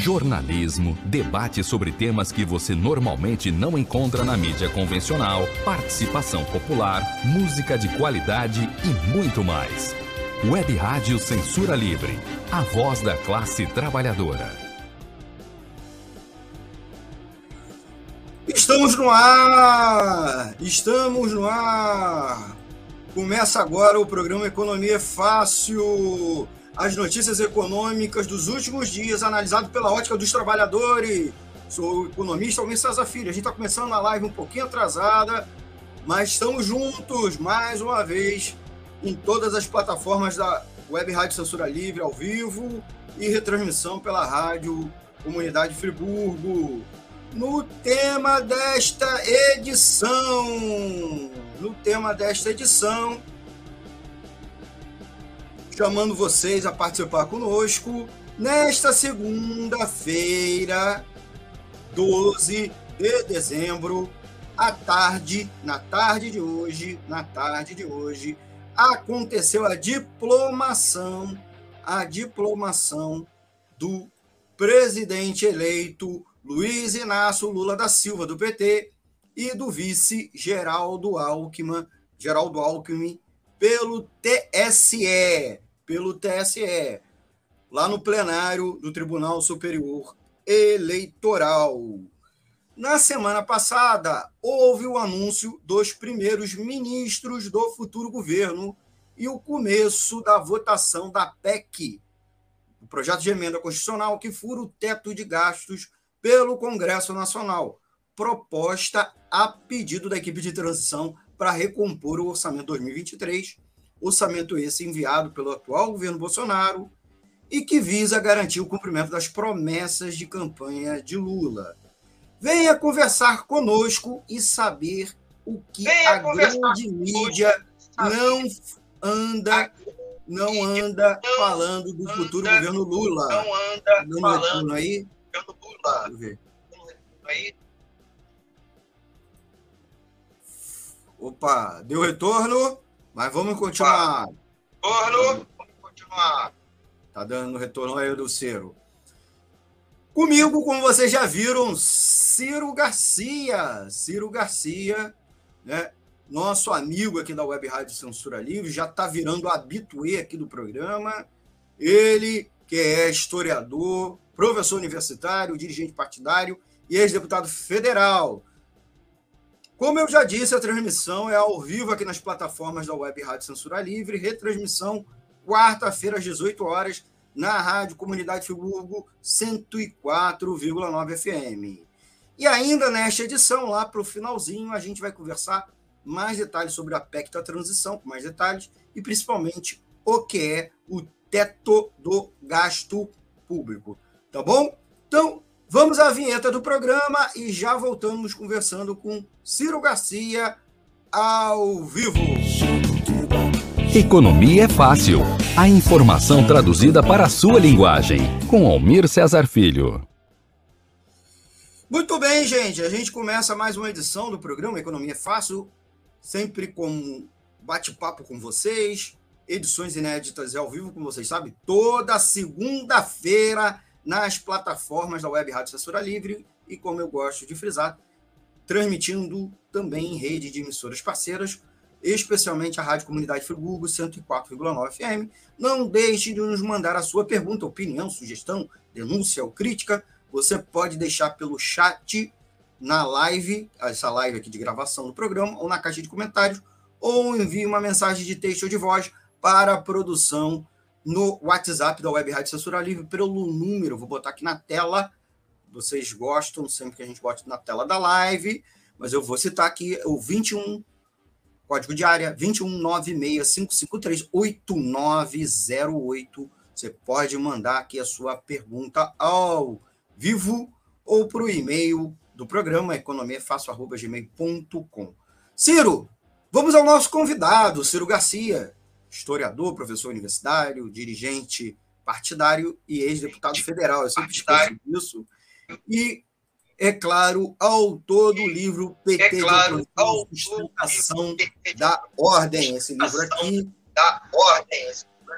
jornalismo, debate sobre temas que você normalmente não encontra na mídia convencional, participação popular, música de qualidade e muito mais. Web Rádio Censura Livre, a voz da classe trabalhadora. Estamos no ar! Estamos no ar! Começa agora o programa Economia Fácil as notícias econômicas dos últimos dias, analisado pela ótica dos trabalhadores. Sou o economista Almir César Filho. A gente está começando a live um pouquinho atrasada, mas estamos juntos mais uma vez em todas as plataformas da Web Rádio Censura Livre, ao vivo, e retransmissão pela Rádio Comunidade Friburgo. No tema desta edição, no tema desta edição, chamando vocês a participar conosco nesta segunda-feira, 12 de dezembro, à tarde, na tarde de hoje, na tarde de hoje, aconteceu a diplomação, a diplomação do presidente eleito Luiz Inácio Lula da Silva, do PT, e do vice Geraldo Alckmin, Geraldo Alckmin, pelo TSE pelo TSE, lá no plenário do Tribunal Superior Eleitoral. Na semana passada, houve o anúncio dos primeiros ministros do futuro governo e o começo da votação da PEC, o projeto de emenda constitucional que fura o teto de gastos pelo Congresso Nacional, proposta a pedido da equipe de transição para recompor o orçamento 2023 orçamento esse enviado pelo atual governo Bolsonaro e que visa garantir o cumprimento das promessas de campanha de Lula. Venha conversar conosco e saber o que Venha a grande mídia não anda não anda falando do futuro anda, governo Lula. Não anda Dando falando aí. Lula. Deixa eu ver. Aí. Opa, deu retorno? Mas vamos continuar. Retorno, vamos continuar. Tá dando retorno aí do Ciro. Comigo, como vocês já viram, Ciro Garcia. Ciro Garcia, né? Nosso amigo aqui da Web Rádio Censura Livre, já está virando habituê aqui do programa. Ele, que é historiador, professor universitário, dirigente partidário e ex-deputado federal. Como eu já disse, a transmissão é ao vivo aqui nas plataformas da Web Rádio Censura Livre, retransmissão quarta-feira às 18 horas na Rádio Comunidade Friburgo 104,9 FM. E ainda nesta edição, lá para o finalzinho, a gente vai conversar mais detalhes sobre a PEC da transição, com mais detalhes, e principalmente o que é o teto do gasto público. Tá bom? Então, Vamos à vinheta do programa e já voltamos conversando com Ciro Garcia ao vivo. Economia é fácil. A informação traduzida para a sua linguagem. Com Almir Cesar Filho. Muito bem, gente. A gente começa mais uma edição do programa Economia é Fácil, sempre com bate-papo com vocês, edições inéditas ao vivo, como vocês sabem, toda segunda-feira nas plataformas da Web Rádio Censura Livre e, como eu gosto de frisar, transmitindo também em rede de emissoras parceiras, especialmente a Rádio Comunidade Friburgo 104,9 FM. Não deixe de nos mandar a sua pergunta, opinião, sugestão, denúncia ou crítica. Você pode deixar pelo chat na live, essa live aqui de gravação do programa, ou na caixa de comentários, ou envie uma mensagem de texto ou de voz para a produção no WhatsApp da Web Rádio Censura Livre pelo número, vou botar aqui na tela. Vocês gostam sempre que a gente bote na tela da live, mas eu vou citar aqui o 21 código de área 21965538908. Você pode mandar aqui a sua pergunta ao vivo ou para o e-mail do programa economiafácil.gmail.com. Ciro, vamos ao nosso convidado, Ciro Garcia historiador, professor universitário, dirigente partidário e ex-deputado federal. Eu sempre esqueço disso. E, é claro, autor do livro PT é claro, de Sustentação da Ordem. Esse livro aqui. Da Ordem.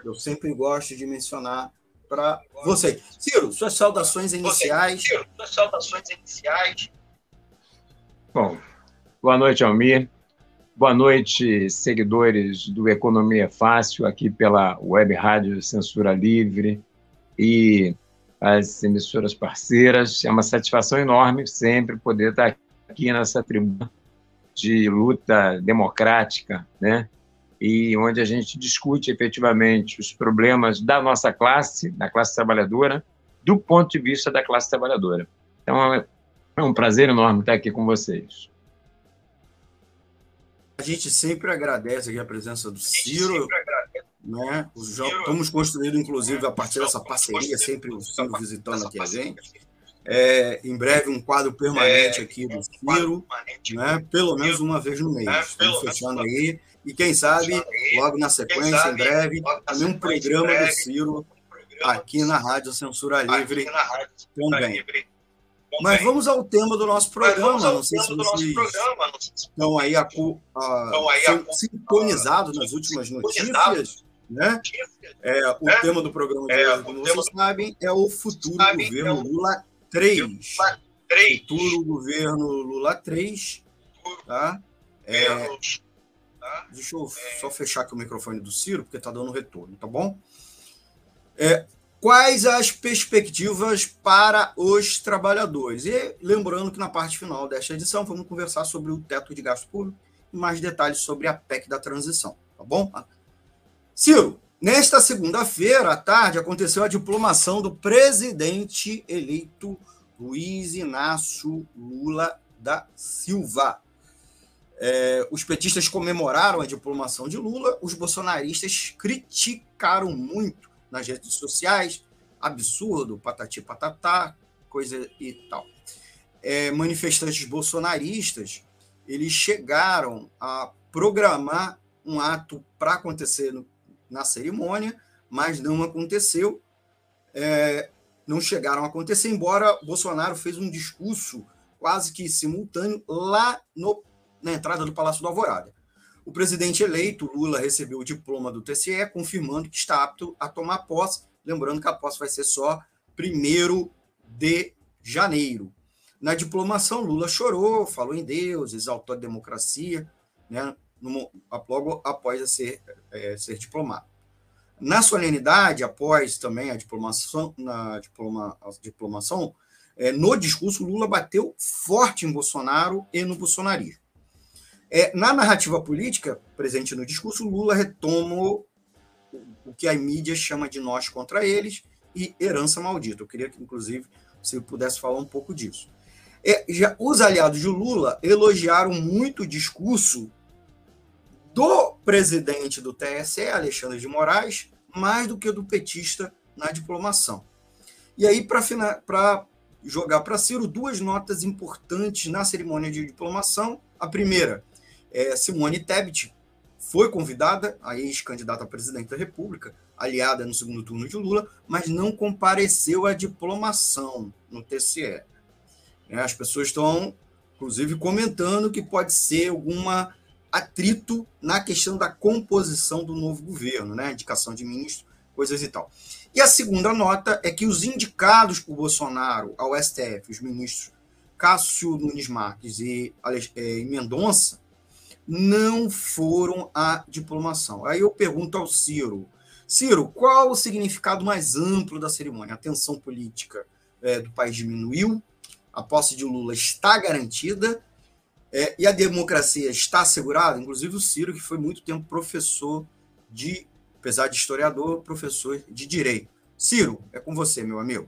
Eu sempre gosto de mencionar para você. Ciro, suas saudações iniciais. Ciro, suas saudações iniciais. Bom, boa noite, Almir. Boa noite, seguidores do Economia Fácil, aqui pela Web Rádio Censura Livre e as emissoras parceiras. É uma satisfação enorme sempre poder estar aqui nessa tribuna de luta democrática, né? E onde a gente discute efetivamente os problemas da nossa classe, da classe trabalhadora, do ponto de vista da classe trabalhadora. Então, é um prazer enorme estar aqui com vocês. A gente sempre agradece a presença do Ciro. Né? Já estamos construindo, inclusive, a partir dessa parceria, sempre o Ciro visitando aqui a gente. É, em breve, um quadro permanente é, aqui do Ciro, né? pelo menos uma vez no mês. É, Estamos fechando aí. E quem sabe, logo na sequência, em breve, também um programa do Ciro aqui na Rádio Censura Livre também. Mas vamos ao tema do nosso programa. Não sei se vocês estão aí, a, a, sintonizados nas últimas notícias. Né? É, o é. tema do programa de é, hoje, como vocês sabem, é o futuro governo Lula 3. Futuro governo Lula 3. Tá? É, deixa eu só fechar aqui o microfone do Ciro, porque está dando retorno, tá bom? É, quais as perspectivas para os trabalhadores? E lembrando que na parte final desta edição vamos conversar sobre o teto de gasto público e mais detalhes sobre a PEC da transição, tá bom? Ciro, nesta segunda-feira à tarde aconteceu a diplomação do presidente eleito Luiz Inácio Lula da Silva. É, os petistas comemoraram a diplomação de Lula, os bolsonaristas criticaram muito nas redes sociais, absurdo, patati patatá, coisa e tal. É, manifestantes bolsonaristas, eles chegaram a programar um ato para acontecer no, na cerimônia, mas não aconteceu. É, não chegaram a acontecer, embora Bolsonaro fez um discurso quase que simultâneo lá no, na entrada do Palácio do Alvorada. O presidente eleito, Lula, recebeu o diploma do TSE, confirmando que está apto a tomar posse. Lembrando que a posse vai ser só 1 de janeiro. Na diplomação, Lula chorou, falou em Deus, exaltou a democracia, né, logo após ser, é, ser diplomado. Na solenidade, após também a diplomação, na diploma, a diplomação é, no discurso, Lula bateu forte em Bolsonaro e no bolsonarismo. É, na narrativa política, presente no discurso, Lula retoma o que a mídia chama de nós contra eles e herança maldita. Eu queria que, inclusive, você pudesse falar um pouco disso. É, já, os aliados de Lula elogiaram muito o discurso do presidente do TSE, Alexandre de Moraes, mais do que do petista na diplomação. E aí, para jogar para Ciro, duas notas importantes na cerimônia de diplomação. A primeira, é, Simone Tebet foi convidada, a ex-candidata a presidente da República, aliada no segundo turno de Lula, mas não compareceu à diplomação no TCE. É, as pessoas estão, inclusive, comentando que pode ser alguma atrito na questão da composição do novo governo, né? indicação de ministro, coisas e tal. E a segunda nota é que os indicados por Bolsonaro ao STF, os ministros Cássio Nunes Marques e, é, e Mendonça, não foram à diplomação. Aí eu pergunto ao Ciro, Ciro, qual o significado mais amplo da cerimônia? A tensão política é, do país diminuiu, a posse de Lula está garantida é, e a democracia está assegurada. Inclusive o Ciro, que foi muito tempo professor de, apesar de historiador, professor de direito. Ciro, é com você, meu amigo.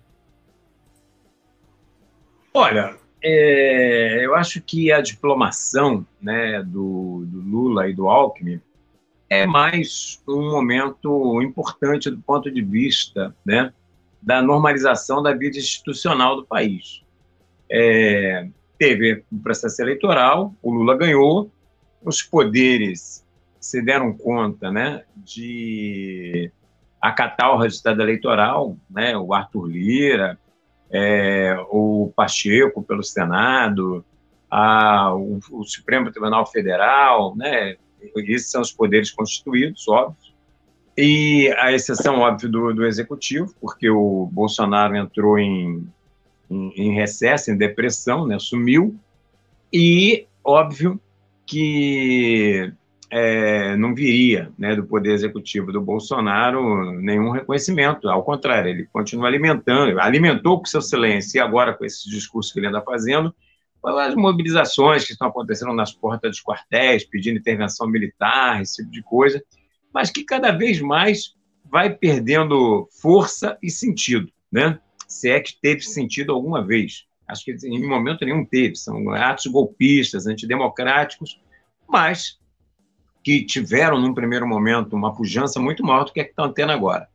Olha, é, eu acho que a diplomação né, do, do, Lula e do Alckmin é mais um momento importante do ponto de vista né, da normalização da vida institucional do país. É, teve um processo eleitoral, o Lula ganhou, os poderes se deram conta né, de acatar o resultado eleitoral, né, o Arthur Lira, é, o Pacheco pelo Senado, a, o, o, Supremo Tribunal Federal, né? Esses são os poderes constituídos, óbvio. E a exceção, óbvio, do, do executivo, porque o Bolsonaro entrou em, em, em recesso, em depressão, né, sumiu. E, óbvio, que é, não viria né, do Poder Executivo do Bolsonaro nenhum reconhecimento. Ao contrário, ele continua alimentando, alimentou com seu silêncio e agora com esse discurso que ele anda fazendo, as mobilizações que estão acontecendo nas portas dos quartéis, pedindo intervenção militar, esse tipo de coisa, mas que cada vez mais vai perdendo força e sentido, né? Se é que teve sentido alguma vez. Acho que em momento nenhum teve. São atos golpistas, antidemocráticos, mas que tiveram, num primeiro momento, uma pujança muito maior do que a que estão tendo agora.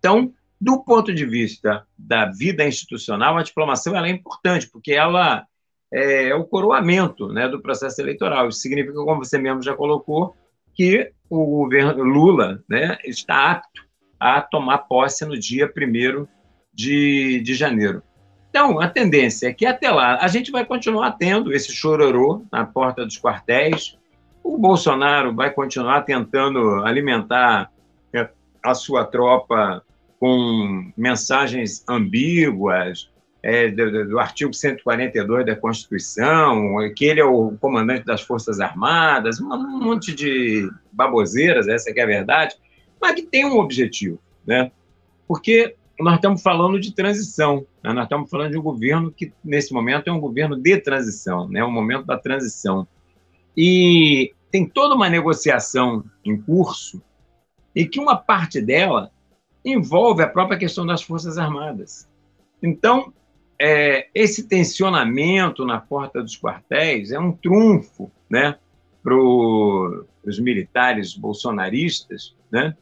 Então, do ponto de vista da vida institucional, a diplomação é importante, porque ela é, é o coroamento né, do processo eleitoral. Isso significa, como você mesmo já colocou, que o governo Lula né, está apto a tomar posse no dia 1 de, de janeiro. Então, a tendência é que até lá a gente vai continuar tendo esse chororô na porta dos quartéis, o Bolsonaro vai continuar tentando alimentar é, a sua tropa com mensagens ambíguas, é, do, do, artigo 142 da Constituição, que ele é o comandante das Forças Armadas, um monte de baboseiras, essa é, é a verdade, mas que tem um objetivo, né? Porque nós estamos falando de transição, né? nós estamos falando de um governo que, nesse momento, é um governo de transição, né? um momento da transição. E tem toda uma negociação em curso e que uma parte dela envolve a própria questão das Forças Armadas. Então, é, esse tensionamento na porta dos quartéis é um trunfo né, para os militares bolsonaristas, né,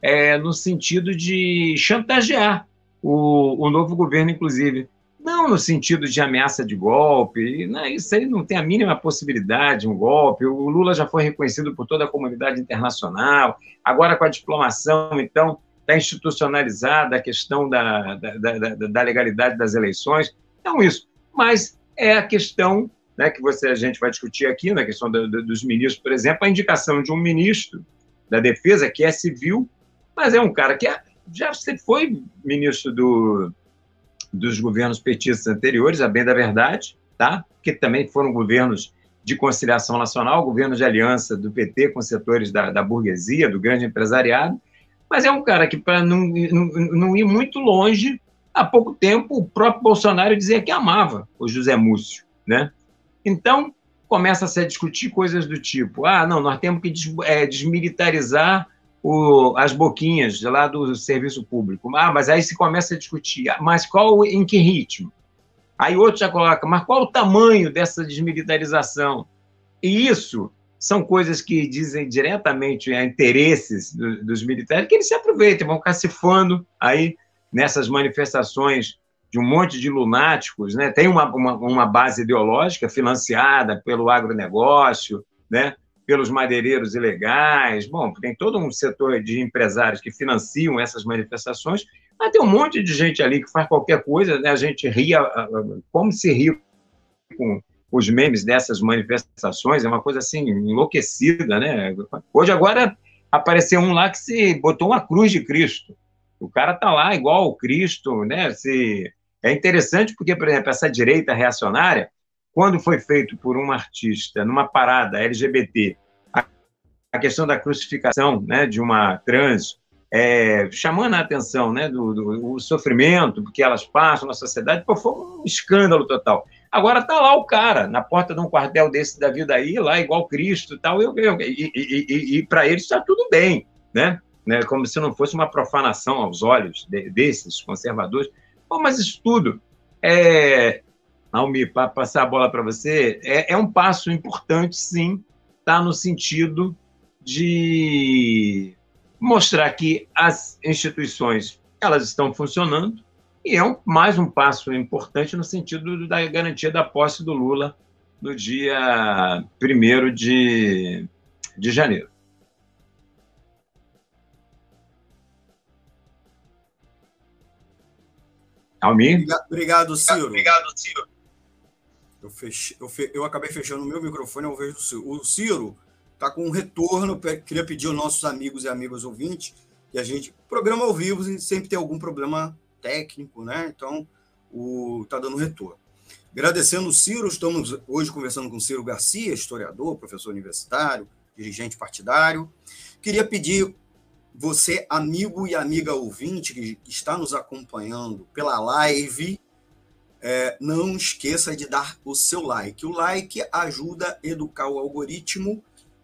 é, no sentido de chantagear o, o novo governo, inclusive. Não no sentido de ameaça de golpe, né? isso aí não tem a mínima possibilidade de um golpe. O Lula já foi reconhecido por toda a comunidade internacional, agora com a diplomação, então, está institucionalizada a questão da, da, da, da, legalidade das eleições. Então, isso. Mas é a questão né, que você, a gente vai discutir aqui, na questão do, do, dos ministros, por exemplo, a indicação de um ministro da Defesa, que é civil, mas é um cara que é, já foi ministro do, dos governos petistas anteriores, a bem da verdade, tá? que também foram governos de conciliação nacional, governos de aliança do PT com setores da, da burguesia, do grande empresariado, mas é um cara que, para não, não, não, ir muito longe, há pouco tempo o próprio Bolsonaro dizia que amava o José Múcio. Né? Então, começa a se discutir coisas do tipo: ah, não, nós temos que des, é, desmilitarizar o, as boquinhas lá do serviço público. Ah, mas aí se começa a discutir, ah, mas qual, em que ritmo? Aí outro já coloca, mas qual o tamanho dessa desmilitarização? E isso são coisas que dizem diretamente a interesses do, dos militares, que eles se aproveitam, vão cacifando aí nessas manifestações de um monte de lunáticos, né? Tem uma, uma, uma base ideológica financiada pelo agronegócio, né? Pelos madeireiros ilegais. Bom, tem todo um setor de empresários que financiam essas manifestações, mas tem um monte de gente ali que faz qualquer coisa, né? a gente ria, como se ri com os memes dessas manifestações, é uma coisa assim, enlouquecida, né? Hoje, agora, apareceu um lá que se botou uma cruz de Cristo. O cara tá lá igual o Cristo, né? Se... É interessante porque, por exemplo, essa direita reacionária, quando foi feito por um artista numa parada LGBT, a, questão da crucificação né, de uma trans, é, chamando a atenção né, do, do sofrimento que elas passam na sociedade, pô, foi um escândalo total. Agora tá lá o cara, na porta de um quartel desse da vida aí, lá igual Cristo tal, eu, eu, e, e, e, e para eles está tudo bem, né? né? Como se não fosse uma profanação aos olhos de, desses conservadores. Bom, mas isso tudo é, Almir, para passar a bola para você, é, é, um passo importante, sim, tá no sentido de mostrar que as instituições elas estão funcionando e é um, mais um passo importante no sentido da garantia da posse do Lula no dia 1 de, de janeiro. Almir? Obrigado, Ciro. Obrigado, Ciro. Eu, eu, fe... eu acabei fechando o meu microfone, eu vejo o Ciro. O Ciro está com um retorno, queria pedir aos nossos amigos e amigas ouvintes que a gente. Programa ao vivo sempre tem algum problema técnico, né? Então, o, tá dando retorno. Agradecendo o Ciro, estamos hoje conversando com o Ciro Garcia, historiador, professor universitário, dirigente partidário. Queria pedir você, amigo e amiga ouvinte que está nos acompanhando pela live, é, não esqueça de dar o seu like. O like ajuda a educar o algoritmo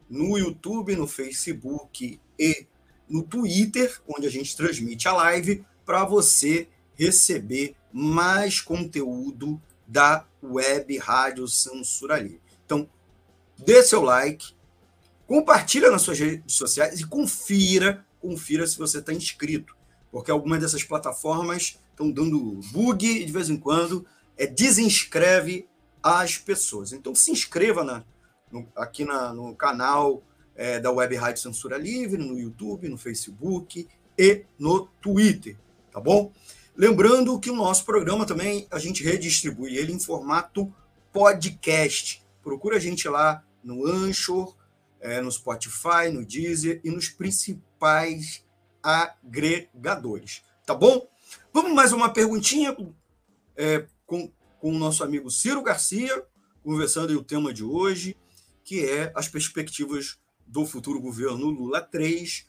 no YouTube, no Facebook e no Twitter, onde a gente transmite a live, para você receber mais conteúdo da web Rádio Censura Livre. Então, dê seu like, compartilha nas suas redes sociais e confira, confira se você está inscrito, porque algumas dessas plataformas estão dando bug e de vez em quando é, desinscreve as pessoas. Então se inscreva na, no, aqui na, no canal é, da Web Rádio Censura Livre, no YouTube, no Facebook e no Twitter, tá bom? Lembrando que o nosso programa também a gente redistribui ele em formato podcast. Procura a gente lá no Anchor, é, no Spotify, no Deezer e nos principais agregadores. Tá bom? Vamos mais uma perguntinha é, com, com o nosso amigo Ciro Garcia, conversando aí o tema de hoje, que é as perspectivas do futuro governo Lula 3,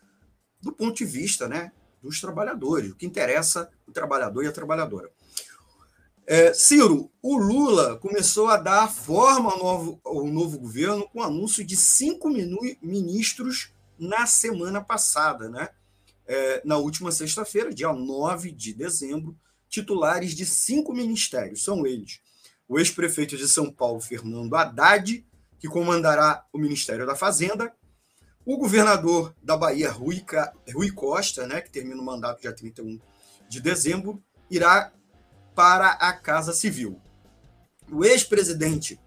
do ponto de vista né, dos trabalhadores, o que interessa o trabalhador e a trabalhadora. É, Ciro, o Lula começou a dar forma ao novo, ao novo governo com o anúncio de cinco ministros na semana passada, né? É, na última sexta-feira, dia 9 de dezembro, titulares de cinco ministérios. São eles: o ex-prefeito de São Paulo, Fernando Haddad, que comandará o Ministério da Fazenda, o governador da Bahia, Rui, Rui Costa, né, que termina o mandato dia 31 de dezembro, irá para a Casa Civil. O ex-presidente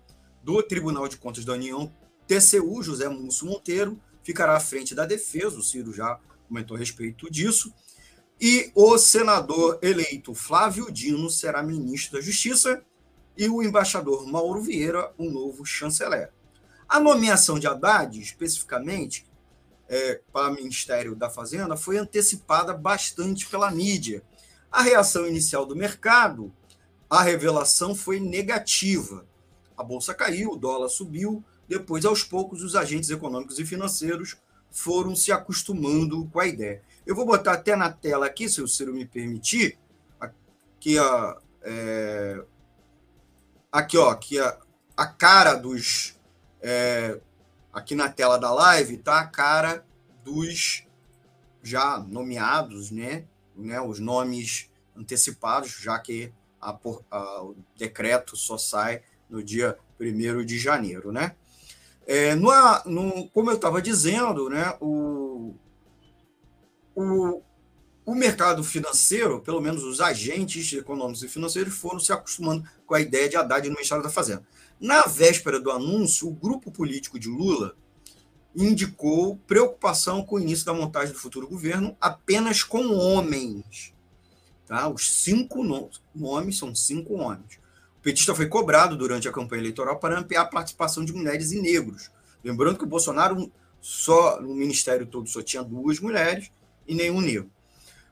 do Tribunal de Contas da União, TCU, José Múcio Monteiro, ficará à frente da defesa, o Ciro já comentou a respeito disso, e o senador eleito Flávio Dino será ministro da Justiça e o embaixador Mauro Vieira, o novo chanceler. A nomeação de Haddad, especificamente, é, para o Ministério da Fazenda foi antecipada bastante pela mídia. A reação inicial do mercado, a revelação foi negativa. A bolsa caiu, o dólar subiu, depois, aos poucos, os agentes econômicos e financeiros foram se acostumando com a ideia. Eu vou botar até na tela aqui, se o Ciro me permitir, aqui, ó, é, aqui, ó, aqui a, a cara dos é, aqui na tela da live está a cara dos já nomeados, né? né os nomes antecipados, já que a, a, o decreto só sai no dia 1 de janeiro, né? É, no, no, como eu estava dizendo, né, o, o, o mercado financeiro, pelo menos os agentes econômicos e financeiros, foram se acostumando com a ideia de Haddad no Ministério da Fazenda. Na véspera do anúncio, o grupo político de Lula indicou preocupação com o início da montagem do futuro governo apenas com homens. Tá? Os cinco nomes são cinco homens. O petista foi cobrado durante a campanha eleitoral para ampliar a participação de mulheres e negros. Lembrando que o Bolsonaro, só no ministério todo, só tinha duas mulheres e nenhum negro.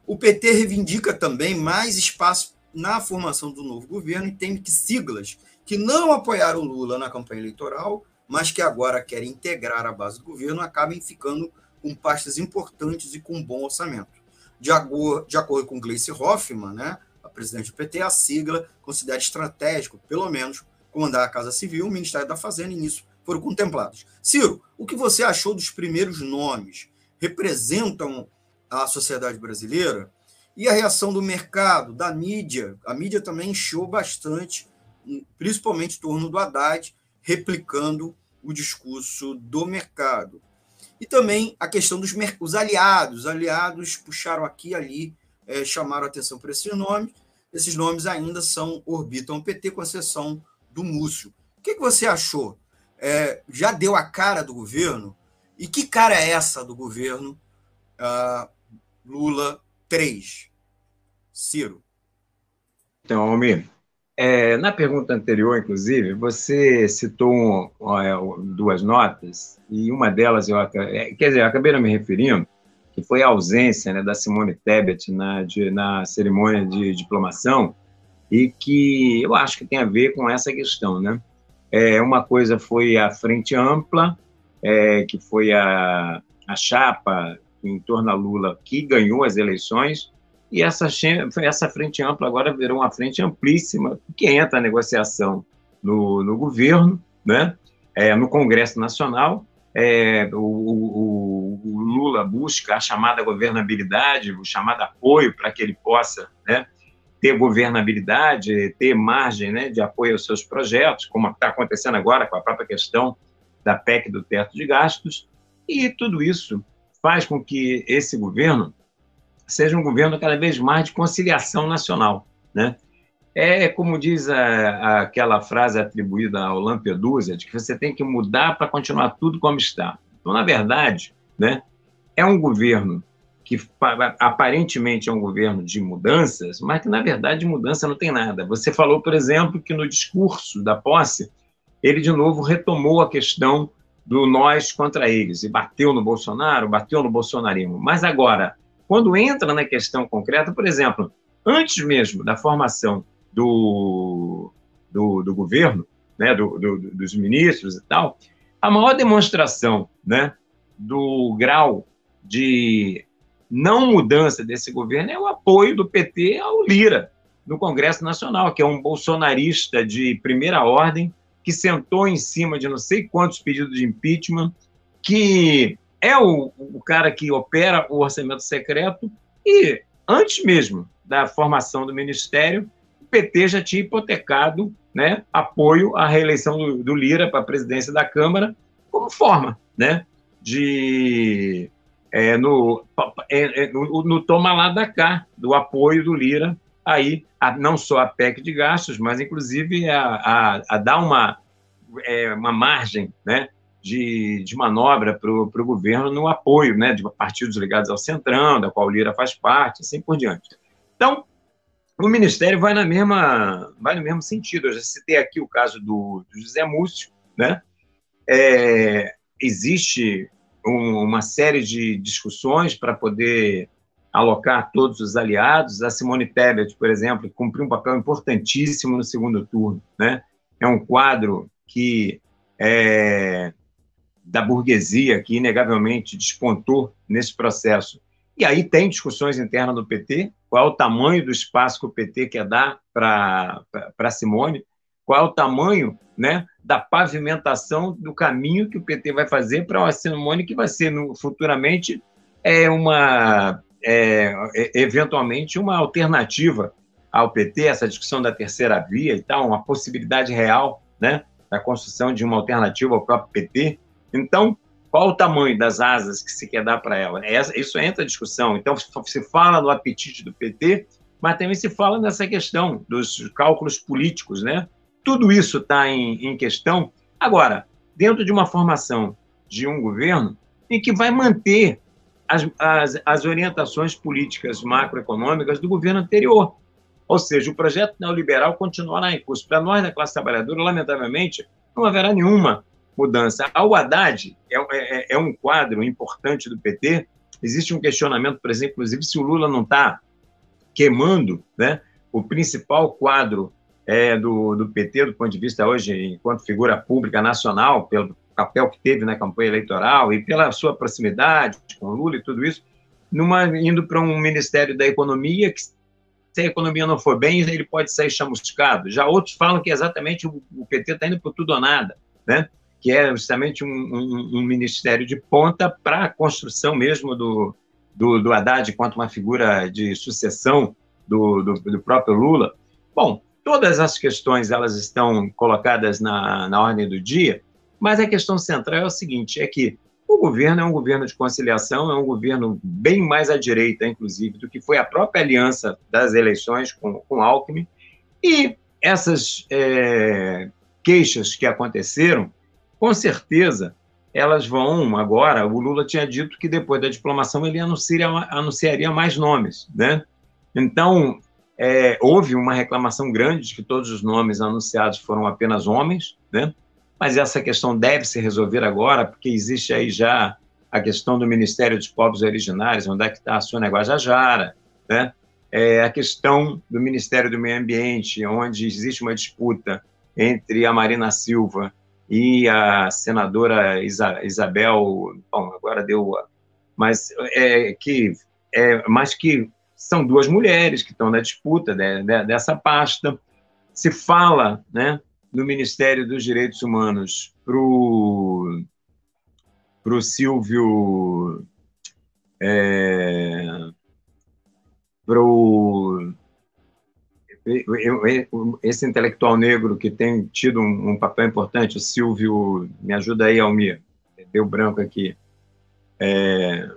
O PT reivindica também mais espaço na formação do novo governo e teme que siglas que não apoiaram Lula na campanha eleitoral, mas que agora querem integrar a base do governo, acabem ficando com pastas importantes e com bom orçamento. De, acordo, de acordo com Gleice Hoffmann, né, presidente do PT, a sigla considera estratégico, pelo menos, comandar a Casa Civil, o Ministério da Fazenda, e nisso foram contemplados. Ciro, o que você achou dos primeiros nomes? Representam a sociedade brasileira? E a reação do mercado, da mídia? A mídia também encheu bastante principalmente em torno do Haddad, replicando o discurso do mercado. E também a questão dos os aliados. Os aliados puxaram aqui e ali, é, chamaram atenção para esses nomes. Esses nomes ainda são orbitam o PT, com exceção do Múcio. O que, que você achou? É, já deu a cara do governo? E que cara é essa do governo uh, Lula 3? Ciro. Então, Almir, é, na pergunta anterior, inclusive, você citou um, duas notas, e uma delas, eu, é, quer dizer, eu acabei não me referindo, que foi a ausência né, da Simone Tebet na, de, na cerimônia de diplomação, e que eu acho que tem a ver com essa questão. Né? É, uma coisa foi a Frente Ampla, é, que foi a, a chapa em torno a Lula que ganhou as eleições, e essa, essa frente ampla agora virou uma frente amplíssima, que entra a negociação no, no governo, né? É, no Congresso Nacional, é, o, o, Lula busca a chamada governabilidade, o chamado apoio para que ele possa né, ter governabilidade, ter margem né, de apoio aos seus projetos, como está acontecendo agora com a própria questão da PEC do teto de gastos, e tudo isso faz com que esse governo seja um governo cada vez mais de conciliação nacional, né? É como diz a, a, aquela frase atribuída ao Lampedusa, de que você tem que mudar para continuar tudo como está. Então, na verdade, né, é um governo que aparentemente é um governo de mudanças, mas que, na verdade, de mudança não tem nada. Você falou, por exemplo, que no discurso da posse, ele de novo retomou a questão do nós contra eles, e bateu no Bolsonaro, bateu no bolsonarismo. Mas agora, quando entra na questão concreta, por exemplo, antes mesmo da formação do, do, do governo, né, do, do, dos ministros e tal, a maior demonstração né, do grau de não mudança desse governo é o apoio do PT ao Lira, no Congresso Nacional, que é um bolsonarista de primeira ordem, que sentou em cima de não sei quantos pedidos de impeachment, que é o, o cara que opera o orçamento secreto e, antes mesmo da formação do ministério, PT já tinha hipotecado né, apoio à reeleição do, do Lira para a presidência da Câmara como forma né, de é, no, é, é, no, no toma lá da cá do apoio do Lira aí a, não só a PEC de gastos, mas inclusive a, a, a dar uma, é, uma margem né, de, de manobra para o governo no apoio né, de partidos ligados ao Centrão, da qual o Lira faz parte, assim por diante. Então, o Ministério vai, na mesma, vai no mesmo sentido. Eu já citei aqui o caso do, do José Múcio, né? É, existe um, uma série de discussões para poder alocar todos os aliados. A Simone Tebet, por exemplo, cumpriu um papel importantíssimo no segundo turno. Né? É um quadro que é, da burguesia que inegavelmente despontou nesse processo. E aí tem discussões internas no PT, qual é o tamanho do espaço que o PT quer dar para Simone, qual é o tamanho né, da pavimentação do caminho que o PT vai fazer para uma Simone que vai ser no, futuramente é uma é, é, eventualmente uma alternativa ao PT, essa discussão da terceira via e tal, uma possibilidade real né, da construção de uma alternativa ao próprio PT. Então, qual o tamanho das asas que se quer dar para ela? É isso entra em discussão. Então, se fala do apetite do PT, mas também se fala nessa questão dos cálculos políticos, né? Tudo isso está em, em questão. Agora, dentro de uma formação de um governo em que vai manter as, as, as orientações políticas macroeconômicas do governo anterior. Ou seja, o projeto neoliberal continuará em curso. Para nós, da classe trabalhadora, lamentavelmente, não haverá nenhuma mudança. O Haddad é, é, é, um quadro importante do PT. Existe um questionamento, por exemplo, inclusive, se o Lula não está queimando né, o principal quadro é, do, do PT, do ponto de vista hoje, enquanto figura pública nacional, pelo papel que teve na campanha eleitoral e pela sua proximidade com Lula e tudo isso, numa, indo para um Ministério da Economia que se a economia não for bem, ele pode sair chamuscado. Já outros falam que exatamente o, o PT está indo por tudo ou nada, né? que é justamente um, um, um ministério de ponta para a construção mesmo do, do, do Haddad quanto uma figura de sucessão do, do, do, próprio Lula. Bom, todas as questões elas estão colocadas na, na ordem do dia, mas a questão central é o seguinte, é que o governo é um governo de conciliação, é um governo bem mais à direita, inclusive, do que foi a própria aliança das eleições com, com Alckmin, e essas é, queixas que aconteceram com certeza elas vão agora. O Lula tinha dito que depois da diplomação ele anunciaria, anunciaria mais nomes, né? Então é, houve uma reclamação grande de que todos os nomes anunciados foram apenas homens, né? Mas essa questão deve se resolver agora, porque existe aí já a questão do Ministério dos Povos Originários, onde é que está a Sônia Guajajara, né? É a questão do Ministério do Meio Ambiente, onde existe uma disputa entre a Marina Silva e a senadora Isabel, bom, agora deu, mas é que é, mas que são duas mulheres que estão na disputa de, de, dessa pasta. Se fala, né, no Ministério dos Direitos Humanos para o Silvio. É, pro esse intelectual negro que tem tido um, um, papel importante, o Silvio, me ajuda aí, Almir, deu branco aqui. É,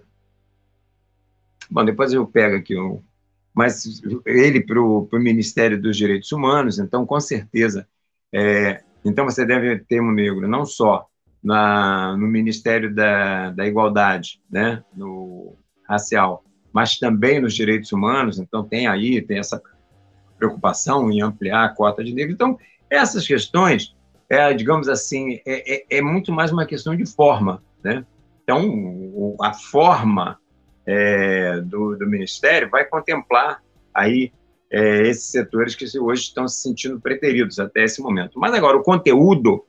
bom, depois eu pego aqui, um, mas ele para o Ministério dos Direitos Humanos, então, com certeza, é, então você deve ter um negro não só na, no Ministério da, da Igualdade, né, no racial, mas também nos direitos humanos, então tem aí, tem essa preocupação em ampliar a cota de negros. Então, essas questões, é, digamos assim, é, é, é, muito mais uma questão de forma. Né? Então, a forma é, do, do, Ministério vai contemplar aí é, esses setores que hoje estão se sentindo preteridos até esse momento. Mas agora, o conteúdo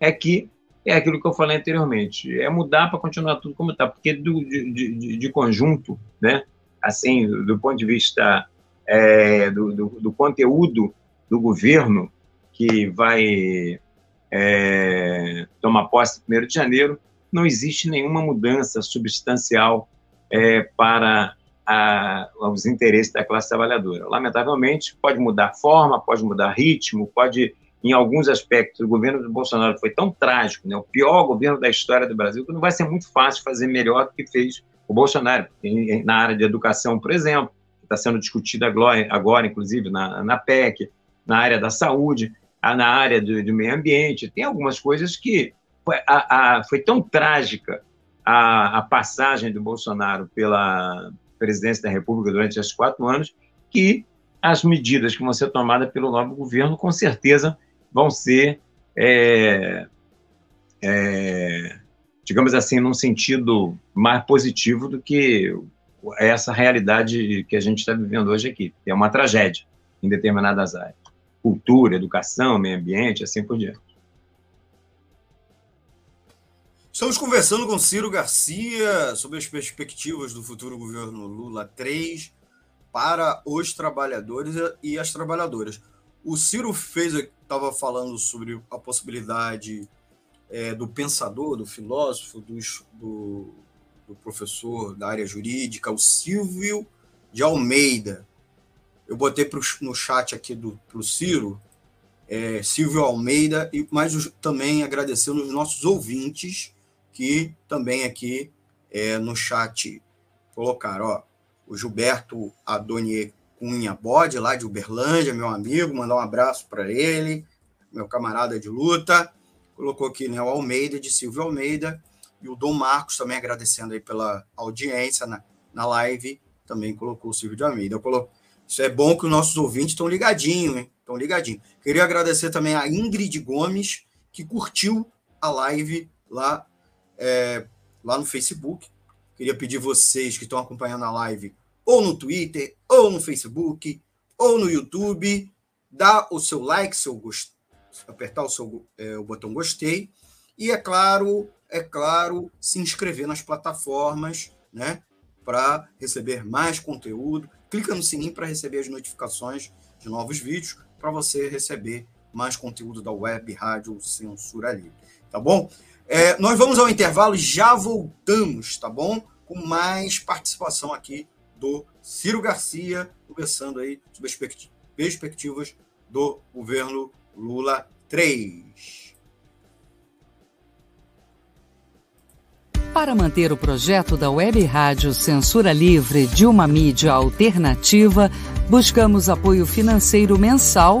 é que é aquilo que eu falei anteriormente, é mudar para continuar tudo como está, porque do, de, de, de, conjunto, né, assim, do ponto de vista é, do, do, do, conteúdo do governo que vai é, tomar posse no 1 de janeiro, não existe nenhuma mudança substancial é, para a, os interesses da classe trabalhadora. Lamentavelmente, pode mudar forma, pode mudar ritmo, pode, em alguns aspectos, o governo do Bolsonaro foi tão trágico, né, o pior governo da história do Brasil, que não vai ser muito fácil fazer melhor do que fez o Bolsonaro, na área de educação, por exemplo, está sendo discutida agora, agora, inclusive, na, na PEC, na área da saúde, na área do, do meio ambiente. Tem algumas coisas que a, a, foi tão trágica a, a, passagem do Bolsonaro pela presidência da República durante esses quatro anos que as medidas que vão ser tomadas pelo novo governo, com certeza, vão ser, é, é, digamos assim, num sentido mais positivo do que essa realidade que a gente está vivendo hoje aqui. É uma tragédia em determinadas áreas. Cultura, educação, meio ambiente, assim por diante. Estamos conversando com Ciro Garcia sobre as perspectivas do futuro governo Lula 3 para os trabalhadores e as trabalhadoras. O Ciro fez, estava falando sobre a possibilidade é, do pensador, do filósofo, do, do do professor da área jurídica, o Silvio de Almeida. Eu botei pro, no chat aqui do pro Ciro, é, Silvio Almeida, e mas também agradecendo os nossos ouvintes que também aqui é, no chat colocaram, ó, o Gilberto Adonier Cunha Bode, lá de Uberlândia, meu amigo, mandar um abraço para ele, meu camarada de luta, colocou aqui, né, o Almeida, de Silvio Almeida, e o Dom Marcos também agradecendo aí pela audiência na, na live, também colocou o Silvio de Almeida. Colo... Isso é bom que os nossos ouvintes estão ligadinhos, hein? Estão ligadinhos. Queria agradecer também a Ingrid Gomes, que curtiu a live lá, é, lá no Facebook. Queria pedir vocês que estão acompanhando a live ou no Twitter, ou no Facebook, ou no YouTube, dá o seu like, seu gost... apertar o, seu, é, o botão gostei. E, é claro, é claro, se inscrever nas plataformas, né? Para receber mais conteúdo. Clica no sininho para receber as notificações de novos vídeos, para você receber mais conteúdo da web Rádio Censura Livre. Tá bom? É, nós vamos ao intervalo e já voltamos, tá bom? Com mais participação aqui do Ciro Garcia, conversando aí sobre as perspectivas do governo Lula 3. Para manter o projeto da Web Rádio Censura Livre de uma mídia alternativa, buscamos apoio financeiro mensal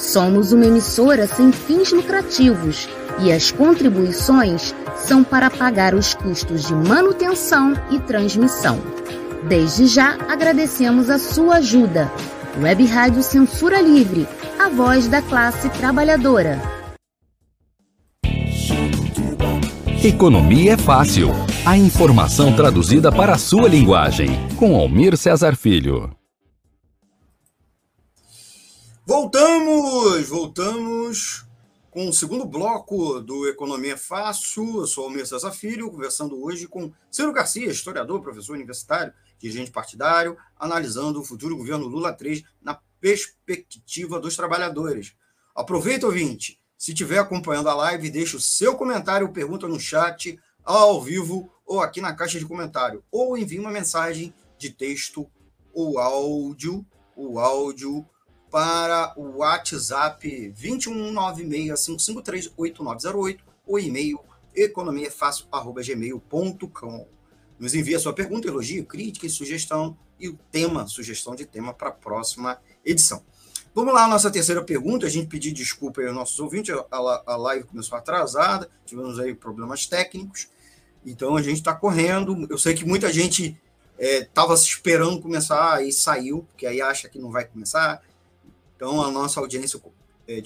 Somos uma emissora sem fins lucrativos e as contribuições são para pagar os custos de manutenção e transmissão. Desde já agradecemos a sua ajuda. Web Rádio Censura Livre, a voz da classe trabalhadora. Economia é fácil. A informação traduzida para a sua linguagem. Com Almir Cesar Filho. Voltamos, voltamos com o segundo bloco do Economia Fácil. Eu sou Almir Cesar Filho, conversando hoje com Ciro Garcia, historiador, professor universitário, dirigente partidário, analisando o futuro governo Lula 3 na perspectiva dos trabalhadores. Aproveita, ouvinte, se estiver acompanhando a live, deixa o seu comentário, pergunta no chat, ao vivo ou aqui na caixa de comentário, ou envie uma mensagem de texto ou áudio, o áudio para o WhatsApp 21965538908 ou e-mail economiafácil@gmail.com. Nos envie a sua pergunta, elogio, crítica e sugestão e o tema, sugestão de tema para a próxima edição. Vamos lá, nossa terceira pergunta. A gente pediu desculpa aos nossos ouvintes, a, a live começou atrasada, tivemos aí problemas técnicos, então a gente está correndo. Eu sei que muita gente estava é, esperando começar e saiu, porque aí acha que não vai começar. Então a nossa audiência é,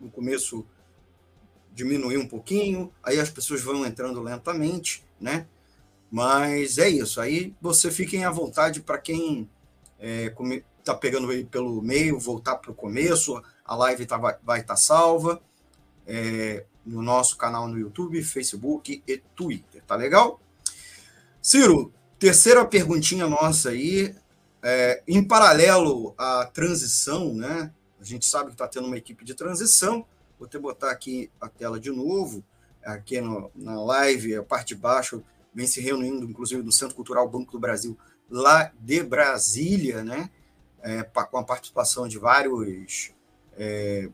no começo diminuiu um pouquinho, aí as pessoas vão entrando lentamente, né? Mas é isso. Aí você fiquem à vontade para quem é, come, está pegando aí pelo meio, voltar para o começo, a live tá, vai, vai estar tá salva é, no nosso canal no YouTube, Facebook e Twitter, tá legal? Ciro, terceira perguntinha nossa aí, é, em paralelo à transição, né? A gente sabe que está tendo uma equipe de transição. Vou até botar aqui a tela de novo, aqui no, na live, a parte de baixo, vem se reunindo, inclusive, no Centro Cultural Banco do Brasil, lá de Brasília, né? é, com a participação de vários, é,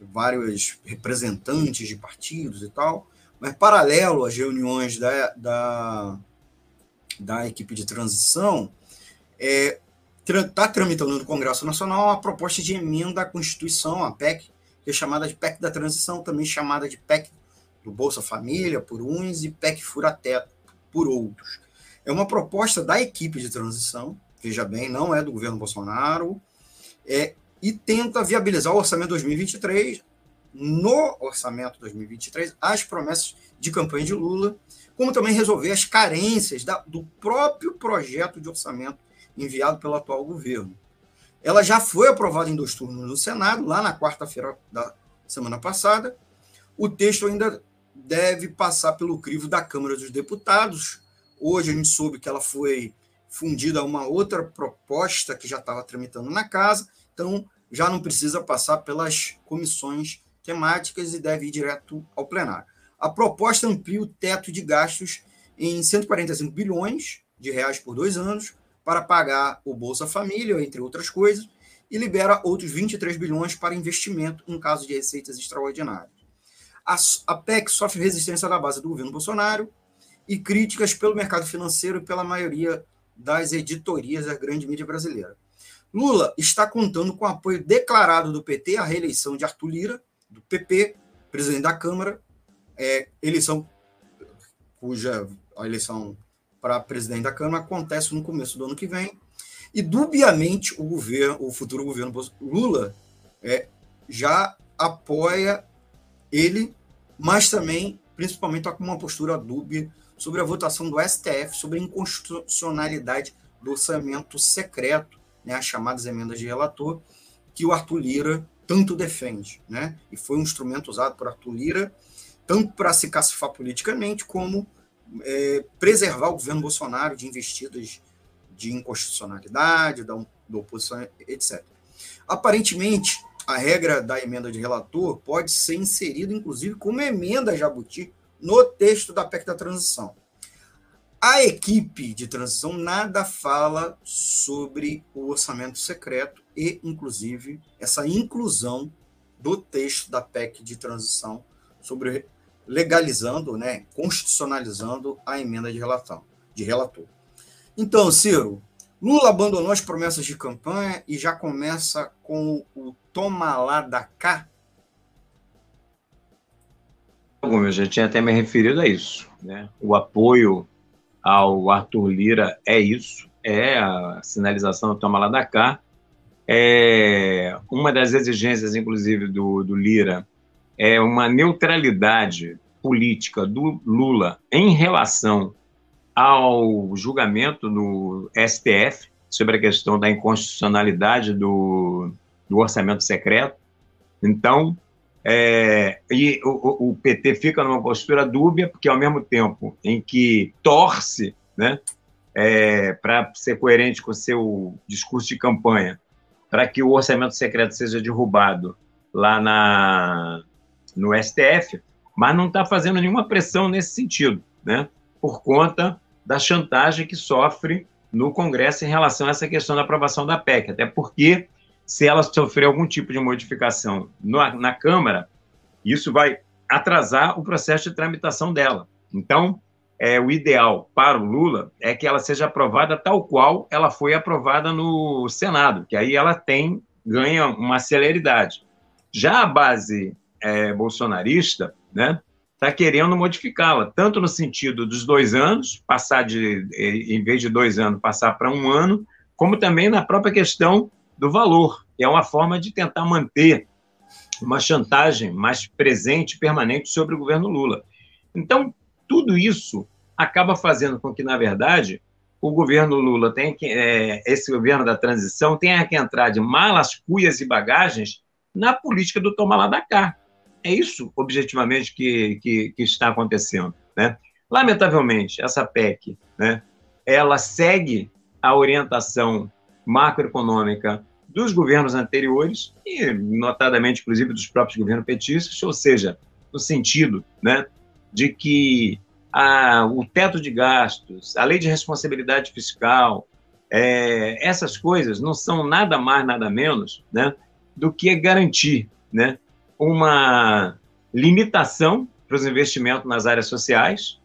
vários representantes de partidos e tal, mas paralelo às reuniões da, da, da equipe de transição, é, tá tramitando no Congresso Nacional a proposta de emenda à Constituição, a PEC, que é chamada de PEC da Transição, também chamada de PEC do Bolsa Família, por uns, e PEC Fura-Teto, por outros. É uma proposta da equipe de transição, veja bem, não é do governo Bolsonaro, é, e tenta viabilizar o orçamento 2023, no orçamento 2023, as promessas de campanha de Lula, como também resolver as carências da, do próprio projeto de orçamento enviado pelo atual governo. Ela já foi aprovada em dois turnos no Senado, lá na quarta-feira da semana passada. O texto ainda deve passar pelo crivo da Câmara dos Deputados. Hoje a gente soube que ela foi fundida a uma outra proposta que já estava tramitando na casa, então já não precisa passar pelas comissões temáticas e deve ir direto ao plenário. A proposta amplia o teto de gastos em 145 bilhões de reais por dois anos para pagar o Bolsa Família, entre outras coisas, e libera outros 23 bilhões para investimento em caso de receitas extraordinárias. A, PEC sofre resistência da base do governo Bolsonaro e críticas pelo mercado financeiro e pela maioria das editorias da grande mídia brasileira. Lula está contando com o apoio declarado do PT à reeleição de Arthur Lira, do PP, presidente da Câmara, é, eleição cuja a eleição para presidente da Câmara acontece no começo do ano que vem. E, dubiamente, o governo, o futuro governo Lula é, já apoia ele, mas também, principalmente, está com uma postura dúbia sobre a votação do STF sobre a inconstitucionalidade do orçamento secreto, né, as chamadas emendas de relator, que o Arthur Lira tanto defende. Né? E foi um instrumento usado por Arthur Lira tanto para se cacifar politicamente, como é, preservar o governo Bolsonaro de investidas de inconstitucionalidade, da, da oposição, etc. Aparentemente, a regra da emenda de relator pode ser inserida, inclusive, como emenda jabuti no texto da PEC da transição. A equipe de transição nada fala sobre o orçamento secreto e, inclusive, essa inclusão do texto da PEC de transição sobre legalizando, né, constitucionalizando a emenda de relator. De relator. Então, Ciro, Lula abandonou as promessas de campanha e já começa com o toma lá da cá? Eu já tinha até me referido a isso. Né? O apoio ao Arthur Lira é isso, é a sinalização do toma lá da cá. É uma das exigências, inclusive, do, do Lira é uma neutralidade política do Lula em relação ao julgamento no STF sobre a questão da inconstitucionalidade do, do orçamento secreto. Então, é, e o, o, PT fica numa postura dúbia, porque ao mesmo tempo em que torce né, é, para ser coerente com o seu discurso de campanha, para que o orçamento secreto seja derrubado lá na, no STF, mas não está fazendo nenhuma pressão nesse sentido, né? por conta da chantagem que sofre no Congresso em relação a essa questão da aprovação da PEC, até porque se ela sofrer algum tipo de modificação no, na Câmara, isso vai atrasar o processo de tramitação dela. Então, é, o ideal para o Lula é que ela seja aprovada tal qual ela foi aprovada no Senado, que aí ela tem ganha uma celeridade. Já a base é, bolsonarista, né, está querendo modificá-la, tanto no sentido dos dois anos, passar de, em vez de dois anos, passar para um ano, como também na própria questão do valor, que é uma forma de tentar manter uma chantagem mais presente, permanente sobre o governo Lula. Então, tudo isso acaba fazendo com que, na verdade, o governo Lula tenha que, é, esse governo da transição tenha que entrar de malas, cuias e bagagens na política do tomar lá da cá. É isso, objetivamente, que, que, que está acontecendo. Né? Lamentavelmente, essa PEC, né, ela segue a orientação macroeconômica dos governos anteriores e, notadamente, inclusive, dos próprios governos petistas, ou seja, no sentido né, de que a, o teto de gastos, a lei de responsabilidade fiscal, é, essas coisas não são nada mais, nada menos né, do que garantir né, uma limitação para os investimentos nas áreas sociais,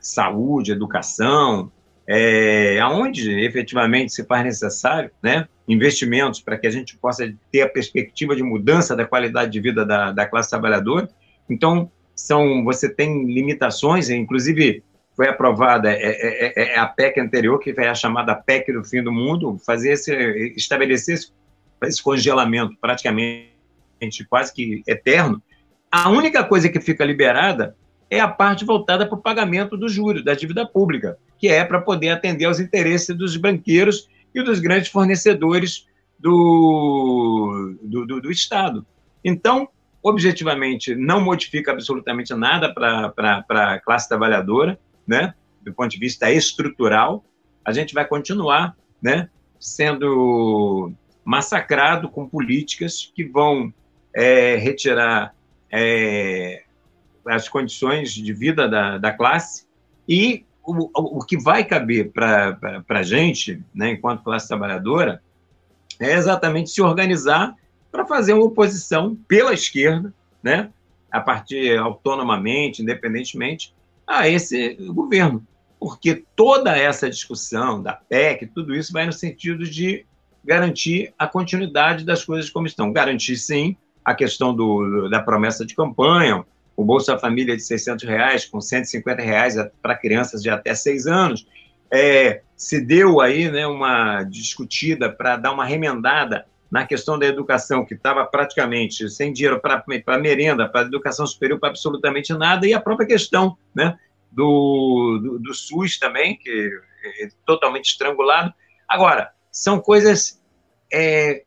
saúde, educação, é, aonde efetivamente se faz necessário, né, investimentos para que a gente possa ter a perspectiva de mudança da qualidade de vida da, da classe trabalhadora. Então, são, você tem limitações, inclusive foi aprovada é, é, é, é a PEC anterior, que foi a chamada PEC do fim do mundo, fazer esse, estabelecer esse, esse congelamento praticamente quase que eterno, a única coisa que fica liberada é a parte voltada para o pagamento do juros, da dívida pública, que é para poder atender aos interesses dos banqueiros e dos grandes fornecedores do, do, do, do Estado. Então, objetivamente, não modifica absolutamente nada para a classe trabalhadora, né? do ponto de vista estrutural, a gente vai continuar né? sendo massacrado com políticas que vão é, retirar é, as condições de vida da, da classe e o, o que vai caber para a gente, né, enquanto classe trabalhadora, é exatamente se organizar para fazer uma oposição pela esquerda, né, a partir autonomamente, independentemente, a esse governo. Porque toda essa discussão da PEC, tudo isso vai no sentido de garantir a continuidade das coisas como estão. Garantir, sim, a questão do, da promessa de campanha, o Bolsa Família de 600 reais, com 150 reais para crianças de até seis anos. É, se deu aí né, uma discutida para dar uma remendada na questão da educação, que estava praticamente sem dinheiro para merenda, para educação superior, para absolutamente nada, e a própria questão né, do, do, do SUS também, que é totalmente estrangulado. Agora, são coisas é,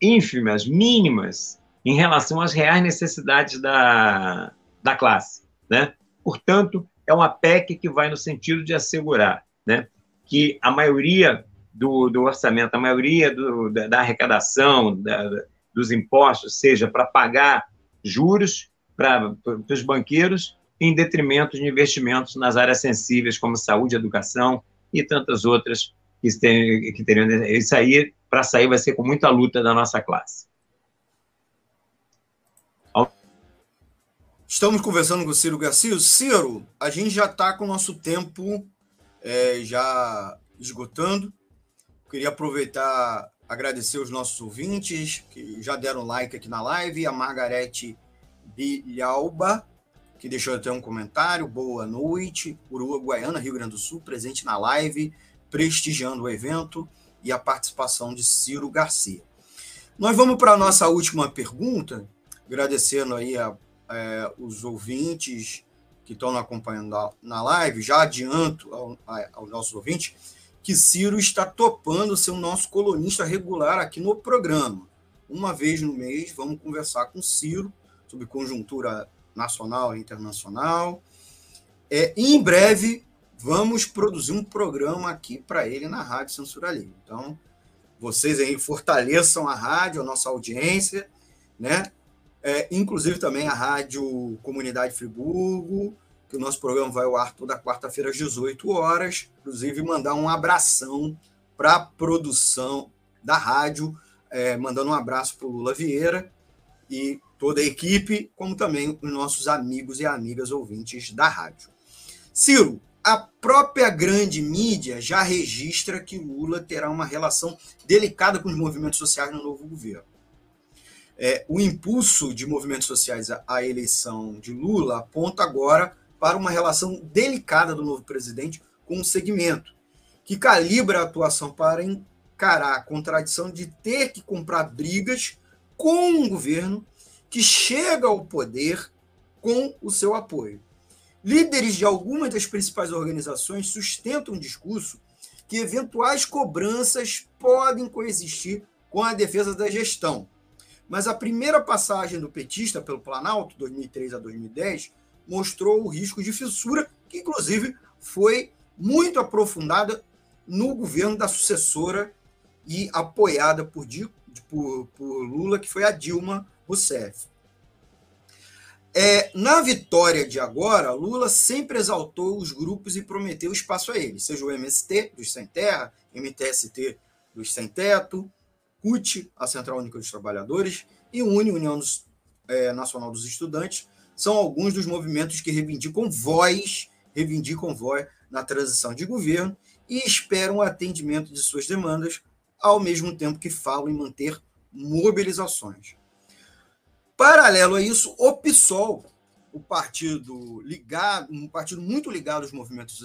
ínfimas, mínimas, em relação às reais necessidades da, da classe. Né? Portanto, é uma PEC que vai no sentido de assegurar né, que a maioria do, do orçamento, a maioria do, da, da, arrecadação, da, dos impostos, seja para pagar juros para os banqueiros, em detrimento de investimentos nas áreas sensíveis, como saúde, educação e tantas outras que, tem, que teriam. Isso aí, para sair, vai ser com muita luta da nossa classe. Estamos conversando com o Ciro Garcia. Ciro, a gente já está com o nosso tempo é, já esgotando. Queria aproveitar, agradecer os nossos ouvintes que já deram like aqui na live, a Margarete Bilhalba, que deixou até um comentário, boa noite, Uruguaiana, Rio Grande do Sul, presente na live, prestigiando o evento e a participação de Ciro Garcia. Nós vamos para a nossa última pergunta, agradecendo aí a é, os ouvintes que estão acompanhando na live, já adianto ao, aos nossos ouvintes que Ciro está topando ser o nosso colunista regular aqui no programa. Uma vez no mês, vamos conversar com Ciro sobre conjuntura nacional e internacional. É, e em breve, vamos produzir um programa aqui para ele na Rádio Censura Livre. Então, vocês aí fortaleçam a rádio, a nossa audiência, né? É, inclusive também a Rádio Comunidade Friburgo, que o nosso programa vai ao ar toda quarta-feira às 18 horas. Inclusive, mandar um abração para a produção da rádio, é, mandando um abraço para o Lula Vieira e toda a equipe, como também os nossos amigos e amigas ouvintes da rádio. Ciro, a própria grande mídia já registra que Lula terá uma relação delicada com os movimentos sociais no novo governo é, o impulso de movimentos sociais à, eleição de Lula aponta agora para uma relação delicada do novo presidente com o segmento, que calibra a atuação para encarar a contradição de ter que comprar brigas com um governo que chega ao poder com o seu apoio. Líderes de algumas das principais organizações sustentam um discurso que eventuais cobranças podem coexistir com a defesa da gestão, mas a primeira passagem do petista pelo Planalto, 2003 a 2010, mostrou o risco de fissura, que inclusive foi muito aprofundada no governo da sucessora e apoiada por, por, por Lula, que foi a Dilma Rousseff. É, na vitória de agora, Lula sempre exaltou os grupos e prometeu espaço a eles, seja o MST, dos Sem Terra, MTST, dos Sem Teto, CUT, a Central Única dos Trabalhadores, e UNE, União dos, é, Nacional dos Estudantes, são alguns dos movimentos que reivindicam voz, reivindicam voz na transição de governo e esperam o atendimento de suas demandas, ao mesmo tempo que falam em manter mobilizações. Paralelo a isso, o PSOL, o partido ligado, um partido muito ligado aos movimentos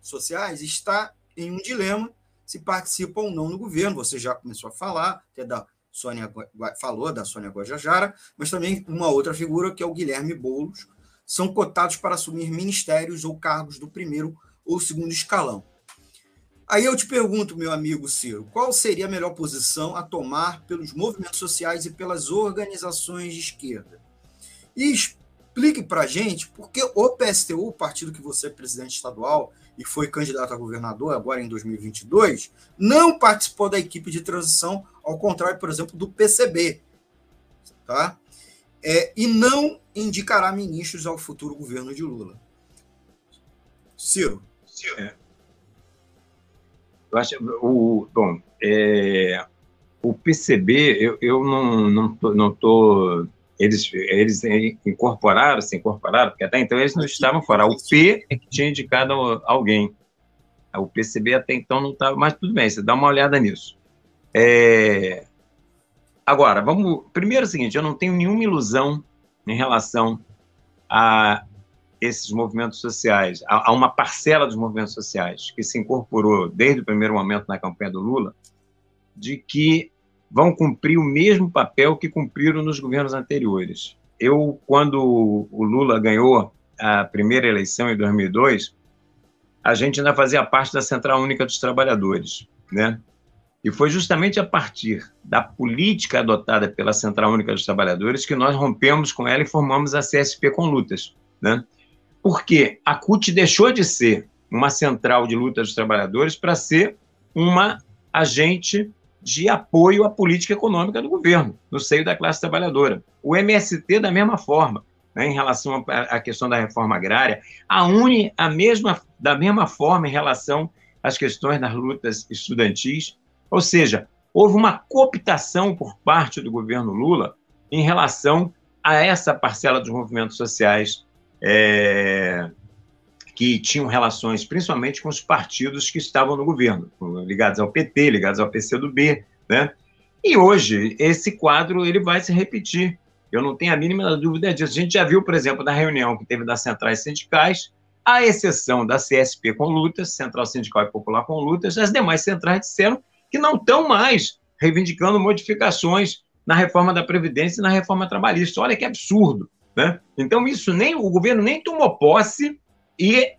sociais, está em um dilema se participa ou não no governo. Você já começou a falar, até da Sônia falou da Sônia Guajajara, mas também uma outra figura que é o Guilherme Boulos, são cotados para assumir ministérios ou cargos do primeiro ou segundo escalão. Aí eu te pergunto, meu amigo Ciro, qual seria a melhor posição a tomar pelos movimentos sociais e pelas organizações de esquerda? E explique para a gente por que o PSTU, o partido que você é presidente estadual, e foi candidato a governador agora em 2022, não participou da equipe de transição, ao contrário, por exemplo, do PCB. Tá? É, e não indicará ministros ao futuro governo de Lula. Ciro. É. Eu acho, o, bom, é, o PCB, eu, eu não estou não tô, eles, eles incorporaram, se incorporaram, porque até então eles não estavam fora. O P é que tinha indicado alguém. O PCB até então não estava, mas tudo bem, você dá uma olhada nisso. É... Agora, vamos. Primeiro é o seguinte: eu não tenho nenhuma ilusão em relação a esses movimentos sociais, a, a uma parcela dos movimentos sociais que se incorporou desde o primeiro momento na campanha do Lula, de que vão cumprir o mesmo papel que cumpriram nos governos anteriores. Eu, quando o Lula ganhou a primeira eleição em 2002, a gente ainda fazia parte da Central Única dos Trabalhadores, né? E foi justamente a partir da política adotada pela Central Única dos Trabalhadores que nós rompemos com ela e formamos a CSP com lutas, né? Porque a CUT deixou de ser uma central de luta dos trabalhadores para ser uma agente de apoio à política econômica do governo, no seio da classe trabalhadora. O MST, da mesma forma, né, em relação à questão da reforma agrária, a UNE, a mesma, da mesma forma em relação às questões das lutas estudantis, ou seja, houve uma cooptação por parte do governo Lula em relação a essa parcela dos movimentos sociais é, que tinham relações principalmente com os partidos que estavam no governo, ligados ao PT, ligados ao PCdoB, né? E hoje esse quadro ele vai se repetir. Eu não tenho a mínima dúvida disso. A gente já viu, por exemplo, na reunião que teve das centrais sindicais, à exceção da CSP com lutas, Central Sindical e Popular com lutas, as demais centrais disseram que não estão mais reivindicando modificações na reforma da Previdência e na reforma trabalhista. Olha que absurdo. Né? Então, isso nem o governo nem tomou posse e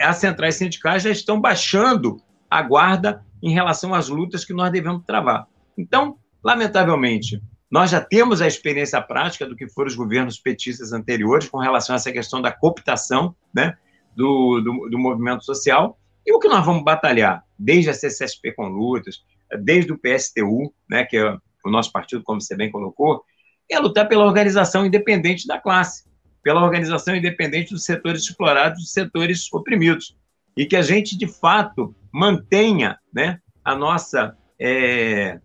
as centrais sindicais já estão baixando a guarda em relação às lutas que nós devemos travar. Então, lamentavelmente, nós já temos a experiência prática do que foram os governos petistas anteriores com relação a essa questão da cooptação né, do, do, do movimento social. E o que nós vamos batalhar, desde a CCSP com lutas, desde o PSTU, né, que é o nosso partido, como você bem colocou, é lutar pela organização independente da classe pela organização independente dos setores explorados, dos setores oprimidos. E que a gente, de fato, mantenha né, a nossa é,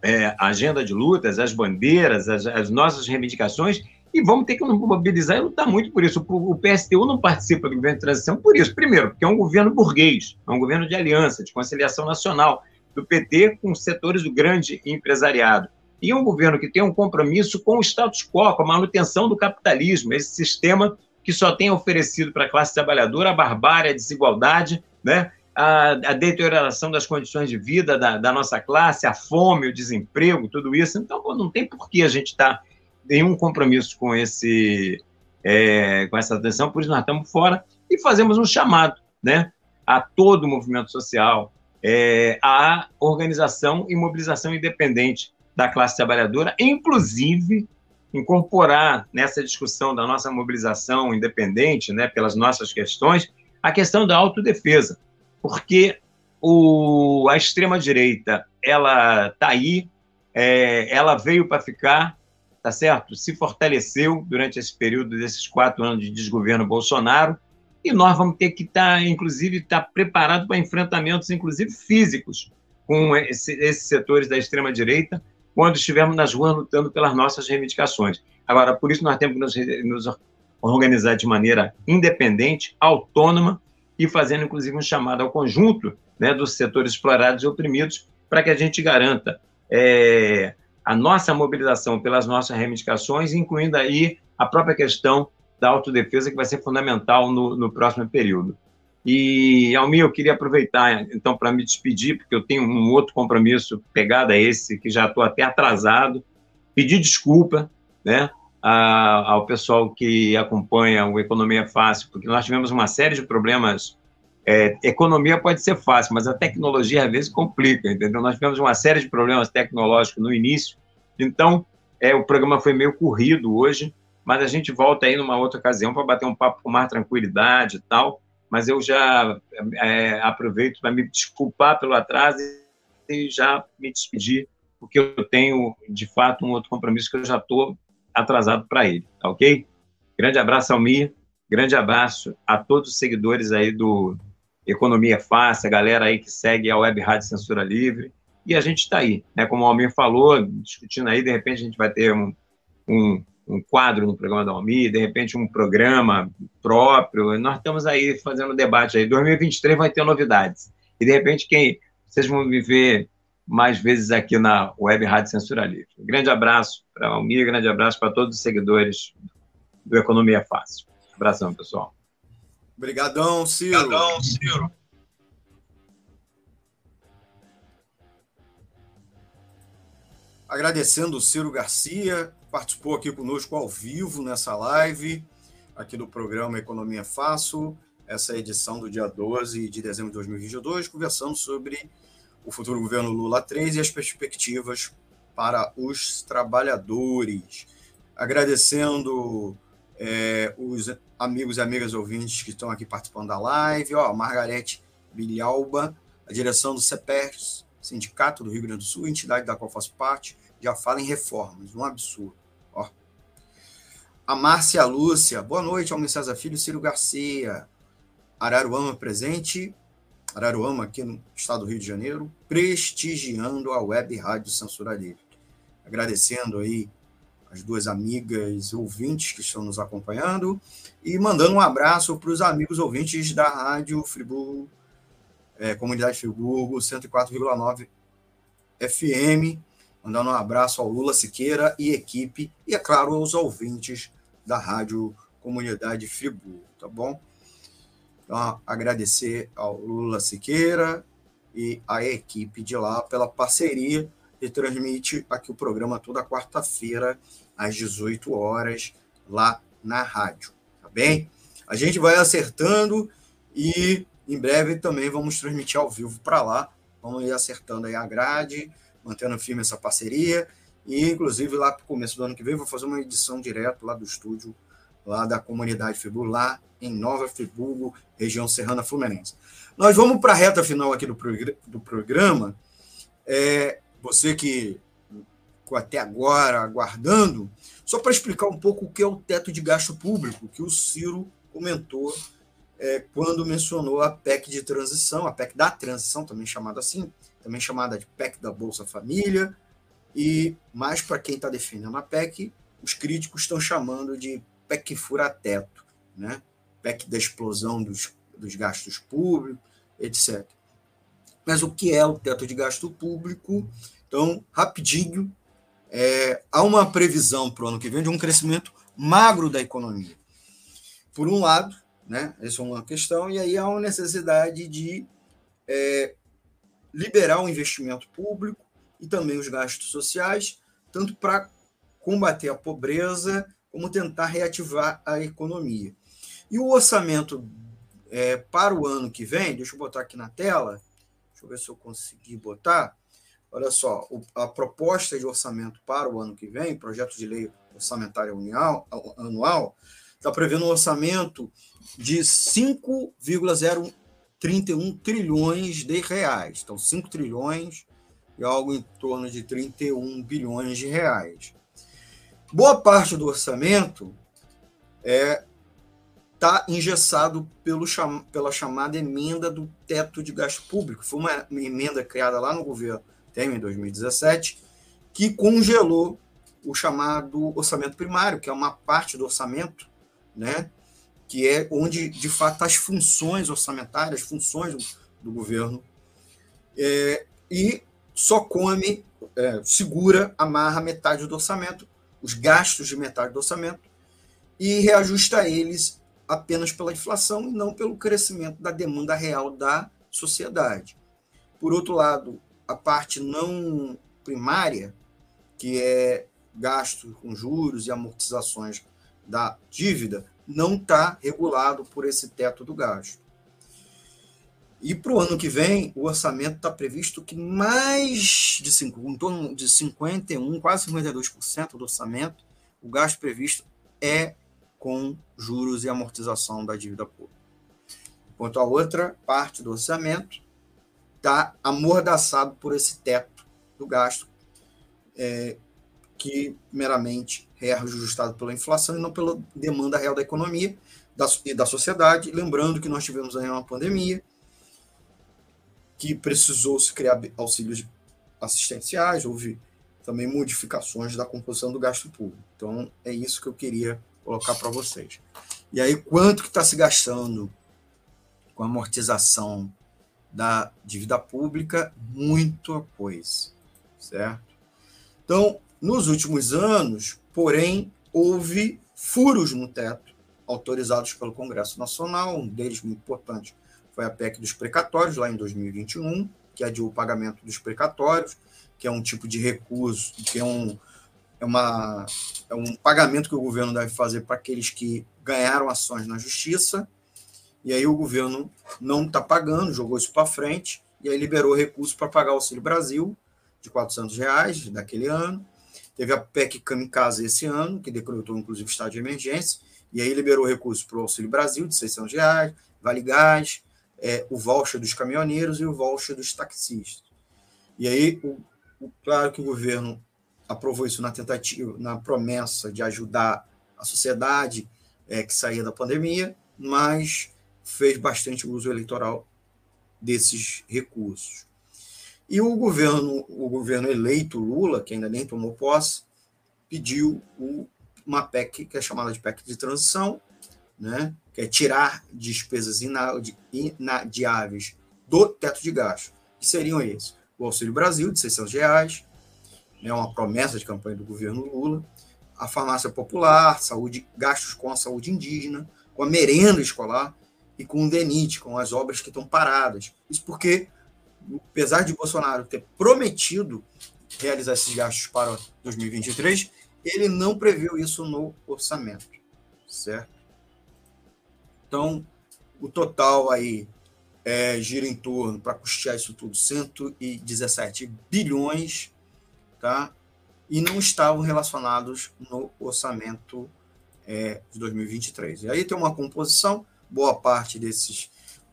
é, agenda de lutas, as bandeiras, as, as, nossas reivindicações, e vamos ter que mobilizar e lutar muito por isso. O, o PSTU não participa do governo de transição por isso. Primeiro, porque é um governo burguês, é um governo de aliança, de conciliação nacional, do PT com setores do grande empresariado e um governo que tem um compromisso com o status quo, com a manutenção do capitalismo, esse sistema que só tem oferecido para a classe trabalhadora a barbárie, a desigualdade, né? a, a deterioração das condições de vida da, da, nossa classe, a fome, o desemprego, tudo isso. Então, não tem por que a gente estar tá em um compromisso com, esse, é, com essa atenção, por isso nós estamos fora e fazemos um chamado né, a todo o movimento social, é, a organização e mobilização independente da classe trabalhadora, inclusive incorporar nessa discussão da nossa mobilização independente, né, pelas nossas questões, a questão da autodefesa, porque o, a extrema direita ela está aí, é, ela veio para ficar, tá certo? Se fortaleceu durante esse período desses quatro anos de desgoverno Bolsonaro e nós vamos ter que estar, tá, inclusive, estar tá preparados para enfrentamentos, inclusive físicos, com esse, esses setores da extrema direita quando estivermos nas ruas lutando pelas nossas reivindicações. Agora, por isso nós temos que nos, nos organizar de maneira independente, autônoma e fazendo, inclusive, um chamado ao conjunto né, dos setores explorados e oprimidos para que a gente garanta é, a nossa mobilização pelas nossas reivindicações, incluindo aí a própria questão da autodefesa, que vai ser fundamental no, no próximo período. E, Almir, eu queria aproveitar, então, para me despedir, porque eu tenho um outro compromisso pegado a esse, que já estou até atrasado, pedir desculpa né, a, ao pessoal que acompanha o Economia Fácil, porque nós tivemos uma série de problemas. É, economia pode ser fácil, mas a tecnologia às vezes complica, entendeu? Nós tivemos uma série de problemas tecnológicos no início, então é, o programa foi meio corrido hoje, mas a gente volta aí numa outra ocasião para bater um papo com mais tranquilidade e tal mas eu já é, aproveito para me desculpar pelo atraso e já me despedir, porque eu tenho, de fato, um outro compromisso que eu já estou atrasado para ele, tá ok? Grande abraço, Almir, grande abraço a todos os seguidores aí do Economia Fácil, a galera aí que segue a Web Rádio Censura Livre, e a gente está aí, né? Como o Almir falou, discutindo aí, de repente a gente vai ter um, um um quadro no programa da Almi, de repente um programa próprio. Nós estamos aí fazendo debate aí. 2023 vai ter novidades. E de repente quem vocês vão me ver mais vezes aqui na Web Rádio Censura Livre. Um grande abraço para a Almi, um grande abraço para todos os seguidores do Economia Fácil. Abração, pessoal. Obrigadão, Ciro. Obrigadão, Ciro. Agradecendo o Ciro Garcia, participou aqui conosco ao vivo nessa live, aqui do programa Economia Fácil, essa edição do dia 12 de dezembro de 2022, conversando sobre o futuro governo Lula 3 e as perspectivas para os trabalhadores. Agradecendo é, os amigos e amigas ouvintes que estão aqui participando da live, ó, Margarete Bilhalba, a direção do CEPERS, Sindicato do Rio Grande do Sul, entidade da qual faço parte, já fala em reformas, um absurdo. Ó. A Márcia Lúcia, boa noite, Almir César Filho, Ciro Garcia, Araruama presente, Araruama, aqui no estado do Rio de Janeiro, prestigiando a web rádio Censura Livre. Agradecendo aí as duas amigas ouvintes que estão nos acompanhando e mandando um abraço para os amigos ouvintes da Rádio Friburgo, é, Comunidade Friburgo, 104,9 FM. Mandando um abraço ao Lula Siqueira e equipe, e é claro, aos ouvintes da Rádio Comunidade Friburgo, tá bom? Então, agradecer ao Lula Siqueira e à equipe de lá pela parceria e transmite aqui o programa toda quarta-feira às 18 horas lá na rádio, tá bem? A gente vai acertando e em breve também vamos transmitir ao vivo para lá. Vamos ir acertando aí a grade, mantendo firme essa parceria e inclusive lá para o começo do ano que vem vou fazer uma edição direto lá do estúdio lá da comunidade Friburgo, lá em Nova Friburgo, região serrana fluminense. Nós vamos para a reta final aqui do, do programa. É, você que ficou até agora aguardando, só para explicar um pouco o que é o teto de gasto público, que o Ciro comentou é, quando mencionou a PEC de transição, a PEC da transição, também chamada assim, também chamada de PEC da Bolsa Família, e mais para quem está defendendo a PEC, os críticos estão chamando de PEC fura-teto, né? PEC da explosão dos, dos gastos públicos, etc. Mas o que é o teto de gasto público? Então, rapidinho, é, há uma previsão para o ano que vem de um crescimento magro da economia. Por um lado, né, essa é uma questão, e aí há uma necessidade de é, liberar o investimento público e também os gastos sociais, tanto para combater a pobreza como tentar reativar a economia. E o orçamento é, para o ano que vem, deixa eu botar aqui na tela, deixa eu ver se eu consegui botar. Olha só, a proposta de orçamento para o ano que vem, projeto de lei orçamentária anual, está prevendo um orçamento de 5,031 trilhões de reais. Então, 5 trilhões e algo em torno de 31 bilhões de reais. Boa parte do orçamento é está engessado pelo, pela chamada emenda do teto de gasto público. Foi uma, uma emenda criada lá no governo Temer, em 2017, que congelou o chamado orçamento primário, que é uma parte do orçamento, né, que é onde, de fato, as funções orçamentárias, as funções do, do governo, é, e só come, é, segura, amarra metade do orçamento, os gastos de metade do orçamento, e reajusta eles apenas pela inflação e não pelo crescimento da demanda real da sociedade. Por outro lado, a parte não primária, que é gasto com juros e amortizações da dívida, não está regulado por esse teto do gasto. E para o ano que vem, o orçamento está previsto que mais de cinco, em torno de 51, quase 52% do orçamento, o gasto previsto é com juros e amortização da dívida pública. Enquanto a outra parte do orçamento está amordaçado por esse teto do gasto, é, que meramente é ajustado pela inflação e não pela demanda real da economia da, e da sociedade. Lembrando que nós tivemos aí uma pandemia, que precisou se criar auxílios assistenciais, houve também modificações da composição do gasto público. Então, é isso que eu queria colocar para vocês. E aí, quanto que está se gastando com a amortização da dívida pública? Muita coisa, certo? Então, nos últimos anos, porém, houve furos no teto autorizados pelo Congresso Nacional, um deles muito importante foi a PEC dos precatórios, lá em 2021, que adiou o pagamento dos precatórios, que é um tipo de recurso, que é um, é, uma, é um pagamento que o governo deve fazer para aqueles que ganharam ações na justiça, e aí o governo não está pagando, jogou isso para frente, e aí liberou recurso para pagar o Auxílio Brasil, de 400 reais daquele ano. Teve a PEC Kamikaze esse ano, que decretou inclusive estado de emergência, e aí liberou recurso para o Auxílio Brasil, de 600 reais, Vale Gás, é, o voucher dos caminhoneiros e o voucher dos taxistas. E aí, o, o, claro que o governo aprovou isso na tentativa, na promessa de ajudar a sociedade é, que saía da pandemia, mas fez bastante uso eleitoral desses recursos. E o governo, o governo eleito Lula, que ainda nem tomou posse, pediu uma PEC que é chamada de PEC de transição, né, que é tirar despesas inadiáveis do teto de gasto, que seriam esses. O Auxílio Brasil, de 600 reais, né, uma promessa de campanha do governo Lula, a farmácia popular, saúde, gastos com a saúde indígena, com a merenda escolar e com o DENIT, com as obras que estão paradas. Isso porque, apesar de Bolsonaro ter prometido realizar esses gastos para 2023, ele não previu isso no orçamento, certo? Então, o total aí é, gira em torno, para custear isso tudo, 117 bilhões, tá? E não estavam relacionados no orçamento é, de 2023. E aí tem uma composição, boa parte desses,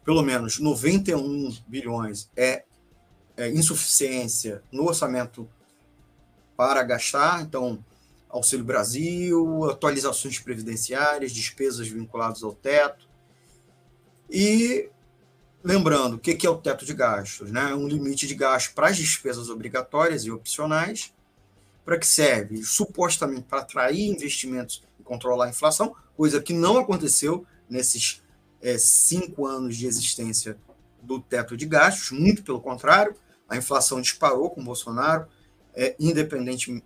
pelo menos 91 bilhões, é, é insuficiência no orçamento para gastar, então Auxílio Brasil, atualizações previdenciárias, despesas vinculadas ao teto, e lembrando, o que é o teto de gastos? Né? Um limite de gasto para as despesas obrigatórias e opcionais, para que serve? Supostamente para atrair investimentos e controlar a inflação, coisa que não aconteceu nesses é, cinco anos de existência do teto de gastos, muito pelo contrário, a inflação disparou com Bolsonaro, é, independente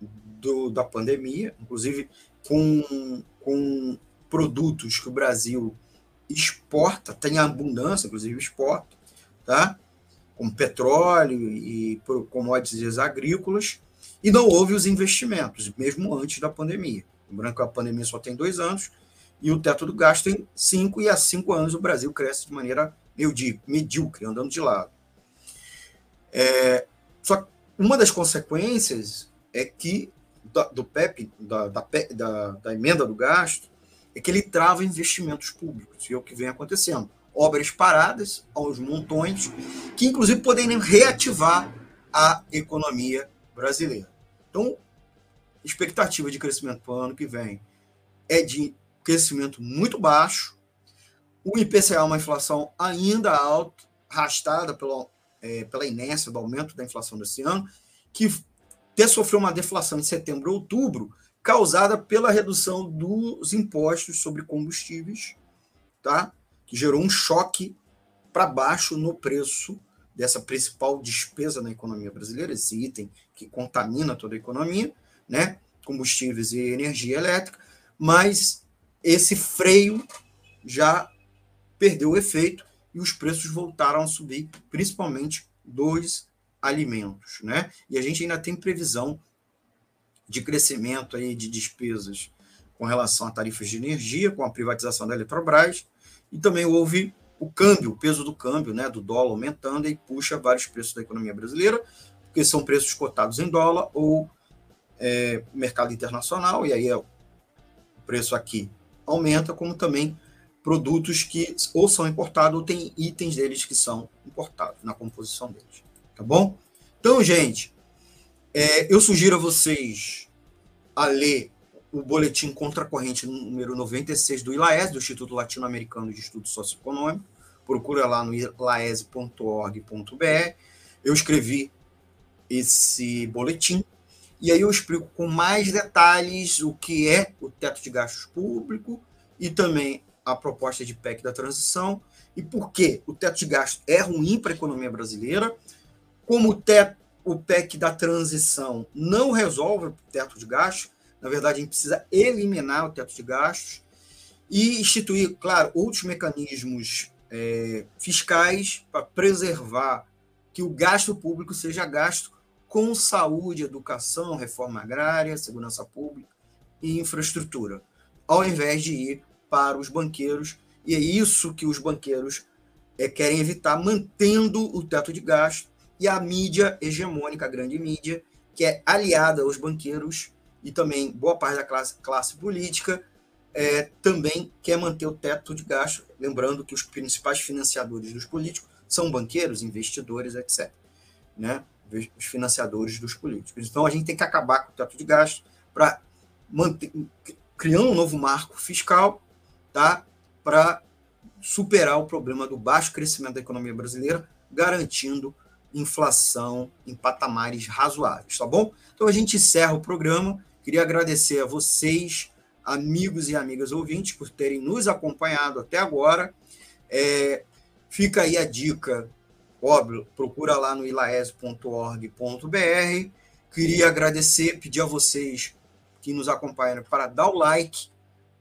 do, da pandemia, inclusive com, com produtos que o Brasil exporta, tem abundância, inclusive exporta, tá? como petróleo e commodities agrícolas, e não houve os investimentos, mesmo antes da pandemia. Lembrando que a pandemia só tem dois anos, e o teto do gasto tem cinco, e há cinco anos o Brasil cresce de maneira medíocre, andando de lado. É, só que uma das consequências é que da, do PEP, da, da, da, da emenda do gasto, é que ele trava investimentos públicos, e é o que vem acontecendo. Obras paradas aos montões, que inclusive podem reativar a economia brasileira. Então, expectativa de crescimento para o ano que vem é de crescimento muito baixo, o IPCA é uma inflação ainda alta, arrastada pela, é, pela inércia do aumento da inflação desse ano, que até sofreu uma deflação em setembro e outubro, causada pela redução dos impostos sobre combustíveis, tá? que gerou um choque para baixo no preço dessa principal despesa na economia brasileira, esse item que contamina toda a economia, né? combustíveis e energia elétrica, mas esse freio já perdeu o efeito e os preços voltaram a subir, principalmente dos alimentos, né? E a gente ainda tem previsão de crescimento aí de despesas com relação a tarifas de energia, com a privatização da Eletrobras, e também houve o câmbio, o peso do câmbio, né, do dólar aumentando e puxa vários preços da economia brasileira, porque são preços cotados em dólar ou é, mercado internacional, e aí é, o preço aqui aumenta, como também produtos que ou são importados ou tem itens deles que são importados na composição deles. Tá bom? Então, gente, é, eu sugiro a vocês a ler o boletim contra a corrente número 96 do ILAES, do Instituto Latino-Americano de Estudo Socioeconômico. Procura lá no ilaes.org.br. Eu escrevi esse boletim e aí eu explico com mais detalhes o que é o teto de gastos público e também a proposta de PEC da transição e por que o teto de gastos é ruim para a economia brasileira, como o teto o PEC da transição não resolve o teto de gasto. Na verdade, a gente precisa eliminar o teto de gastos e instituir, claro, outros mecanismos é, fiscais para preservar que o gasto público seja gasto com saúde, educação, reforma agrária, segurança pública e infraestrutura, ao invés de ir para os banqueiros. E é isso que os banqueiros é, querem evitar, mantendo o teto de gasto e a mídia hegemônica, a grande mídia, que é aliada aos banqueiros e também boa parte da classe, classe política, é, também quer manter o teto de gasto, lembrando que os principais financiadores dos políticos são banqueiros, investidores, etc. Né? Os financiadores dos políticos. Então a gente tem que acabar com o teto de gasto para manter, criar um novo marco fiscal tá? para superar o problema do baixo crescimento da economia brasileira, garantindo inflação em patamares razoáveis, tá bom? Então a gente encerra o programa. Queria agradecer a vocês, amigos e amigas ouvintes, por terem nos acompanhado até agora. É, fica aí a dica, procura lá no ilaes.org.br. Queria agradecer, pedir a vocês que nos acompanham para dar o like,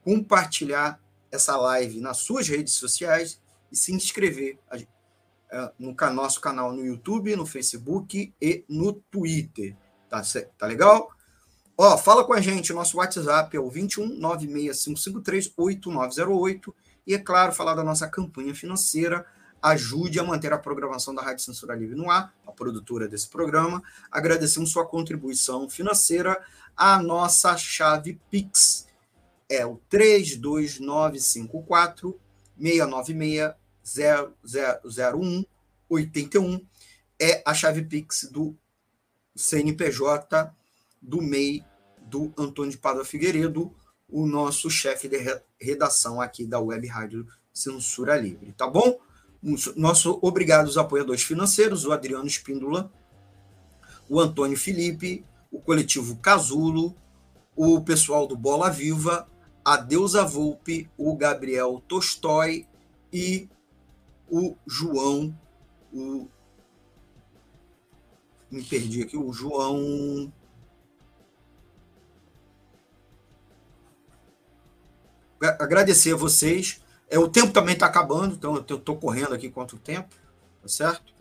compartilhar essa live nas suas redes sociais e se inscrever é, no nosso canal no YouTube, no Facebook e no Twitter. Tá, tá legal? Ó, fala com a gente, nosso WhatsApp é o 21 96553 8908 e é claro, falar da nossa campanha financeira, ajude a manter a programação da Rádio Censura Livre no ar, a produtora desse programa. Agradecemos sua contribuição financeira. A nossa chave Pix é o 32954 696 000181 é a chave Pix do CNPJ do MEI do Antônio de Padua Figueiredo, o nosso chefe de redação aqui da Web Rádio Censura Livre, tá bom? Nosso obrigado aos apoiadores financeiros, o Adriano Espíndola, o Antônio Felipe, o coletivo Casulo, o pessoal do Bola Viva, a Deusa Volpe, o Gabriel Tolstói e o João, o me perdi aqui, o João agradecer a vocês. É, o tempo também está acabando, então eu estou correndo aqui quanto tempo, tá certo?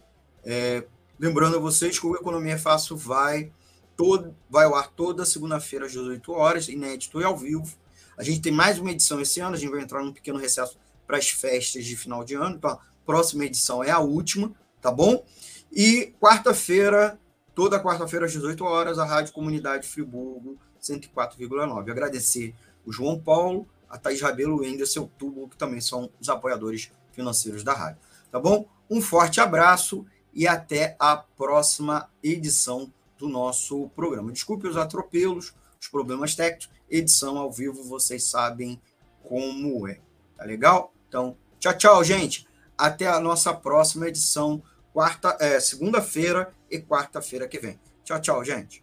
É, lembrando a vocês que o Economia Fácil vai, todo, vai ao ar toda segunda-feira às 18 horas, inédito e ao vivo. A gente tem mais uma edição esse ano, a gente vai entrar num pequeno recesso para as festas de final de ano. Então, próxima edição é a última, tá bom? E quarta-feira, toda quarta-feira às 18 horas, a Rádio Comunidade Friburgo 104,9. Agradecer o João Paulo, a Thaís Rabelo e o Anderson Tubo, que também são os apoiadores financeiros da rádio. Tá bom? Um forte abraço e até a próxima edição do nosso programa. Desculpe os atropelos, os problemas técnicos, edição ao vivo, vocês sabem como é. Tá legal? Então, tchau, tchau, gente. Até a nossa próxima edição, quarta, é, segunda-feira e quarta-feira que vem. Tchau, tchau, gente.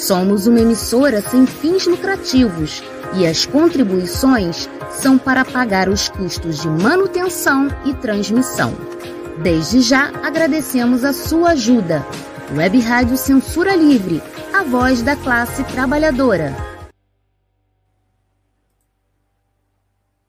Somos uma emissora sem fins lucrativos e as contribuições são para pagar os custos de manutenção e transmissão. Desde já agradecemos a sua ajuda. Web Rádio Censura Livre, a voz da classe trabalhadora.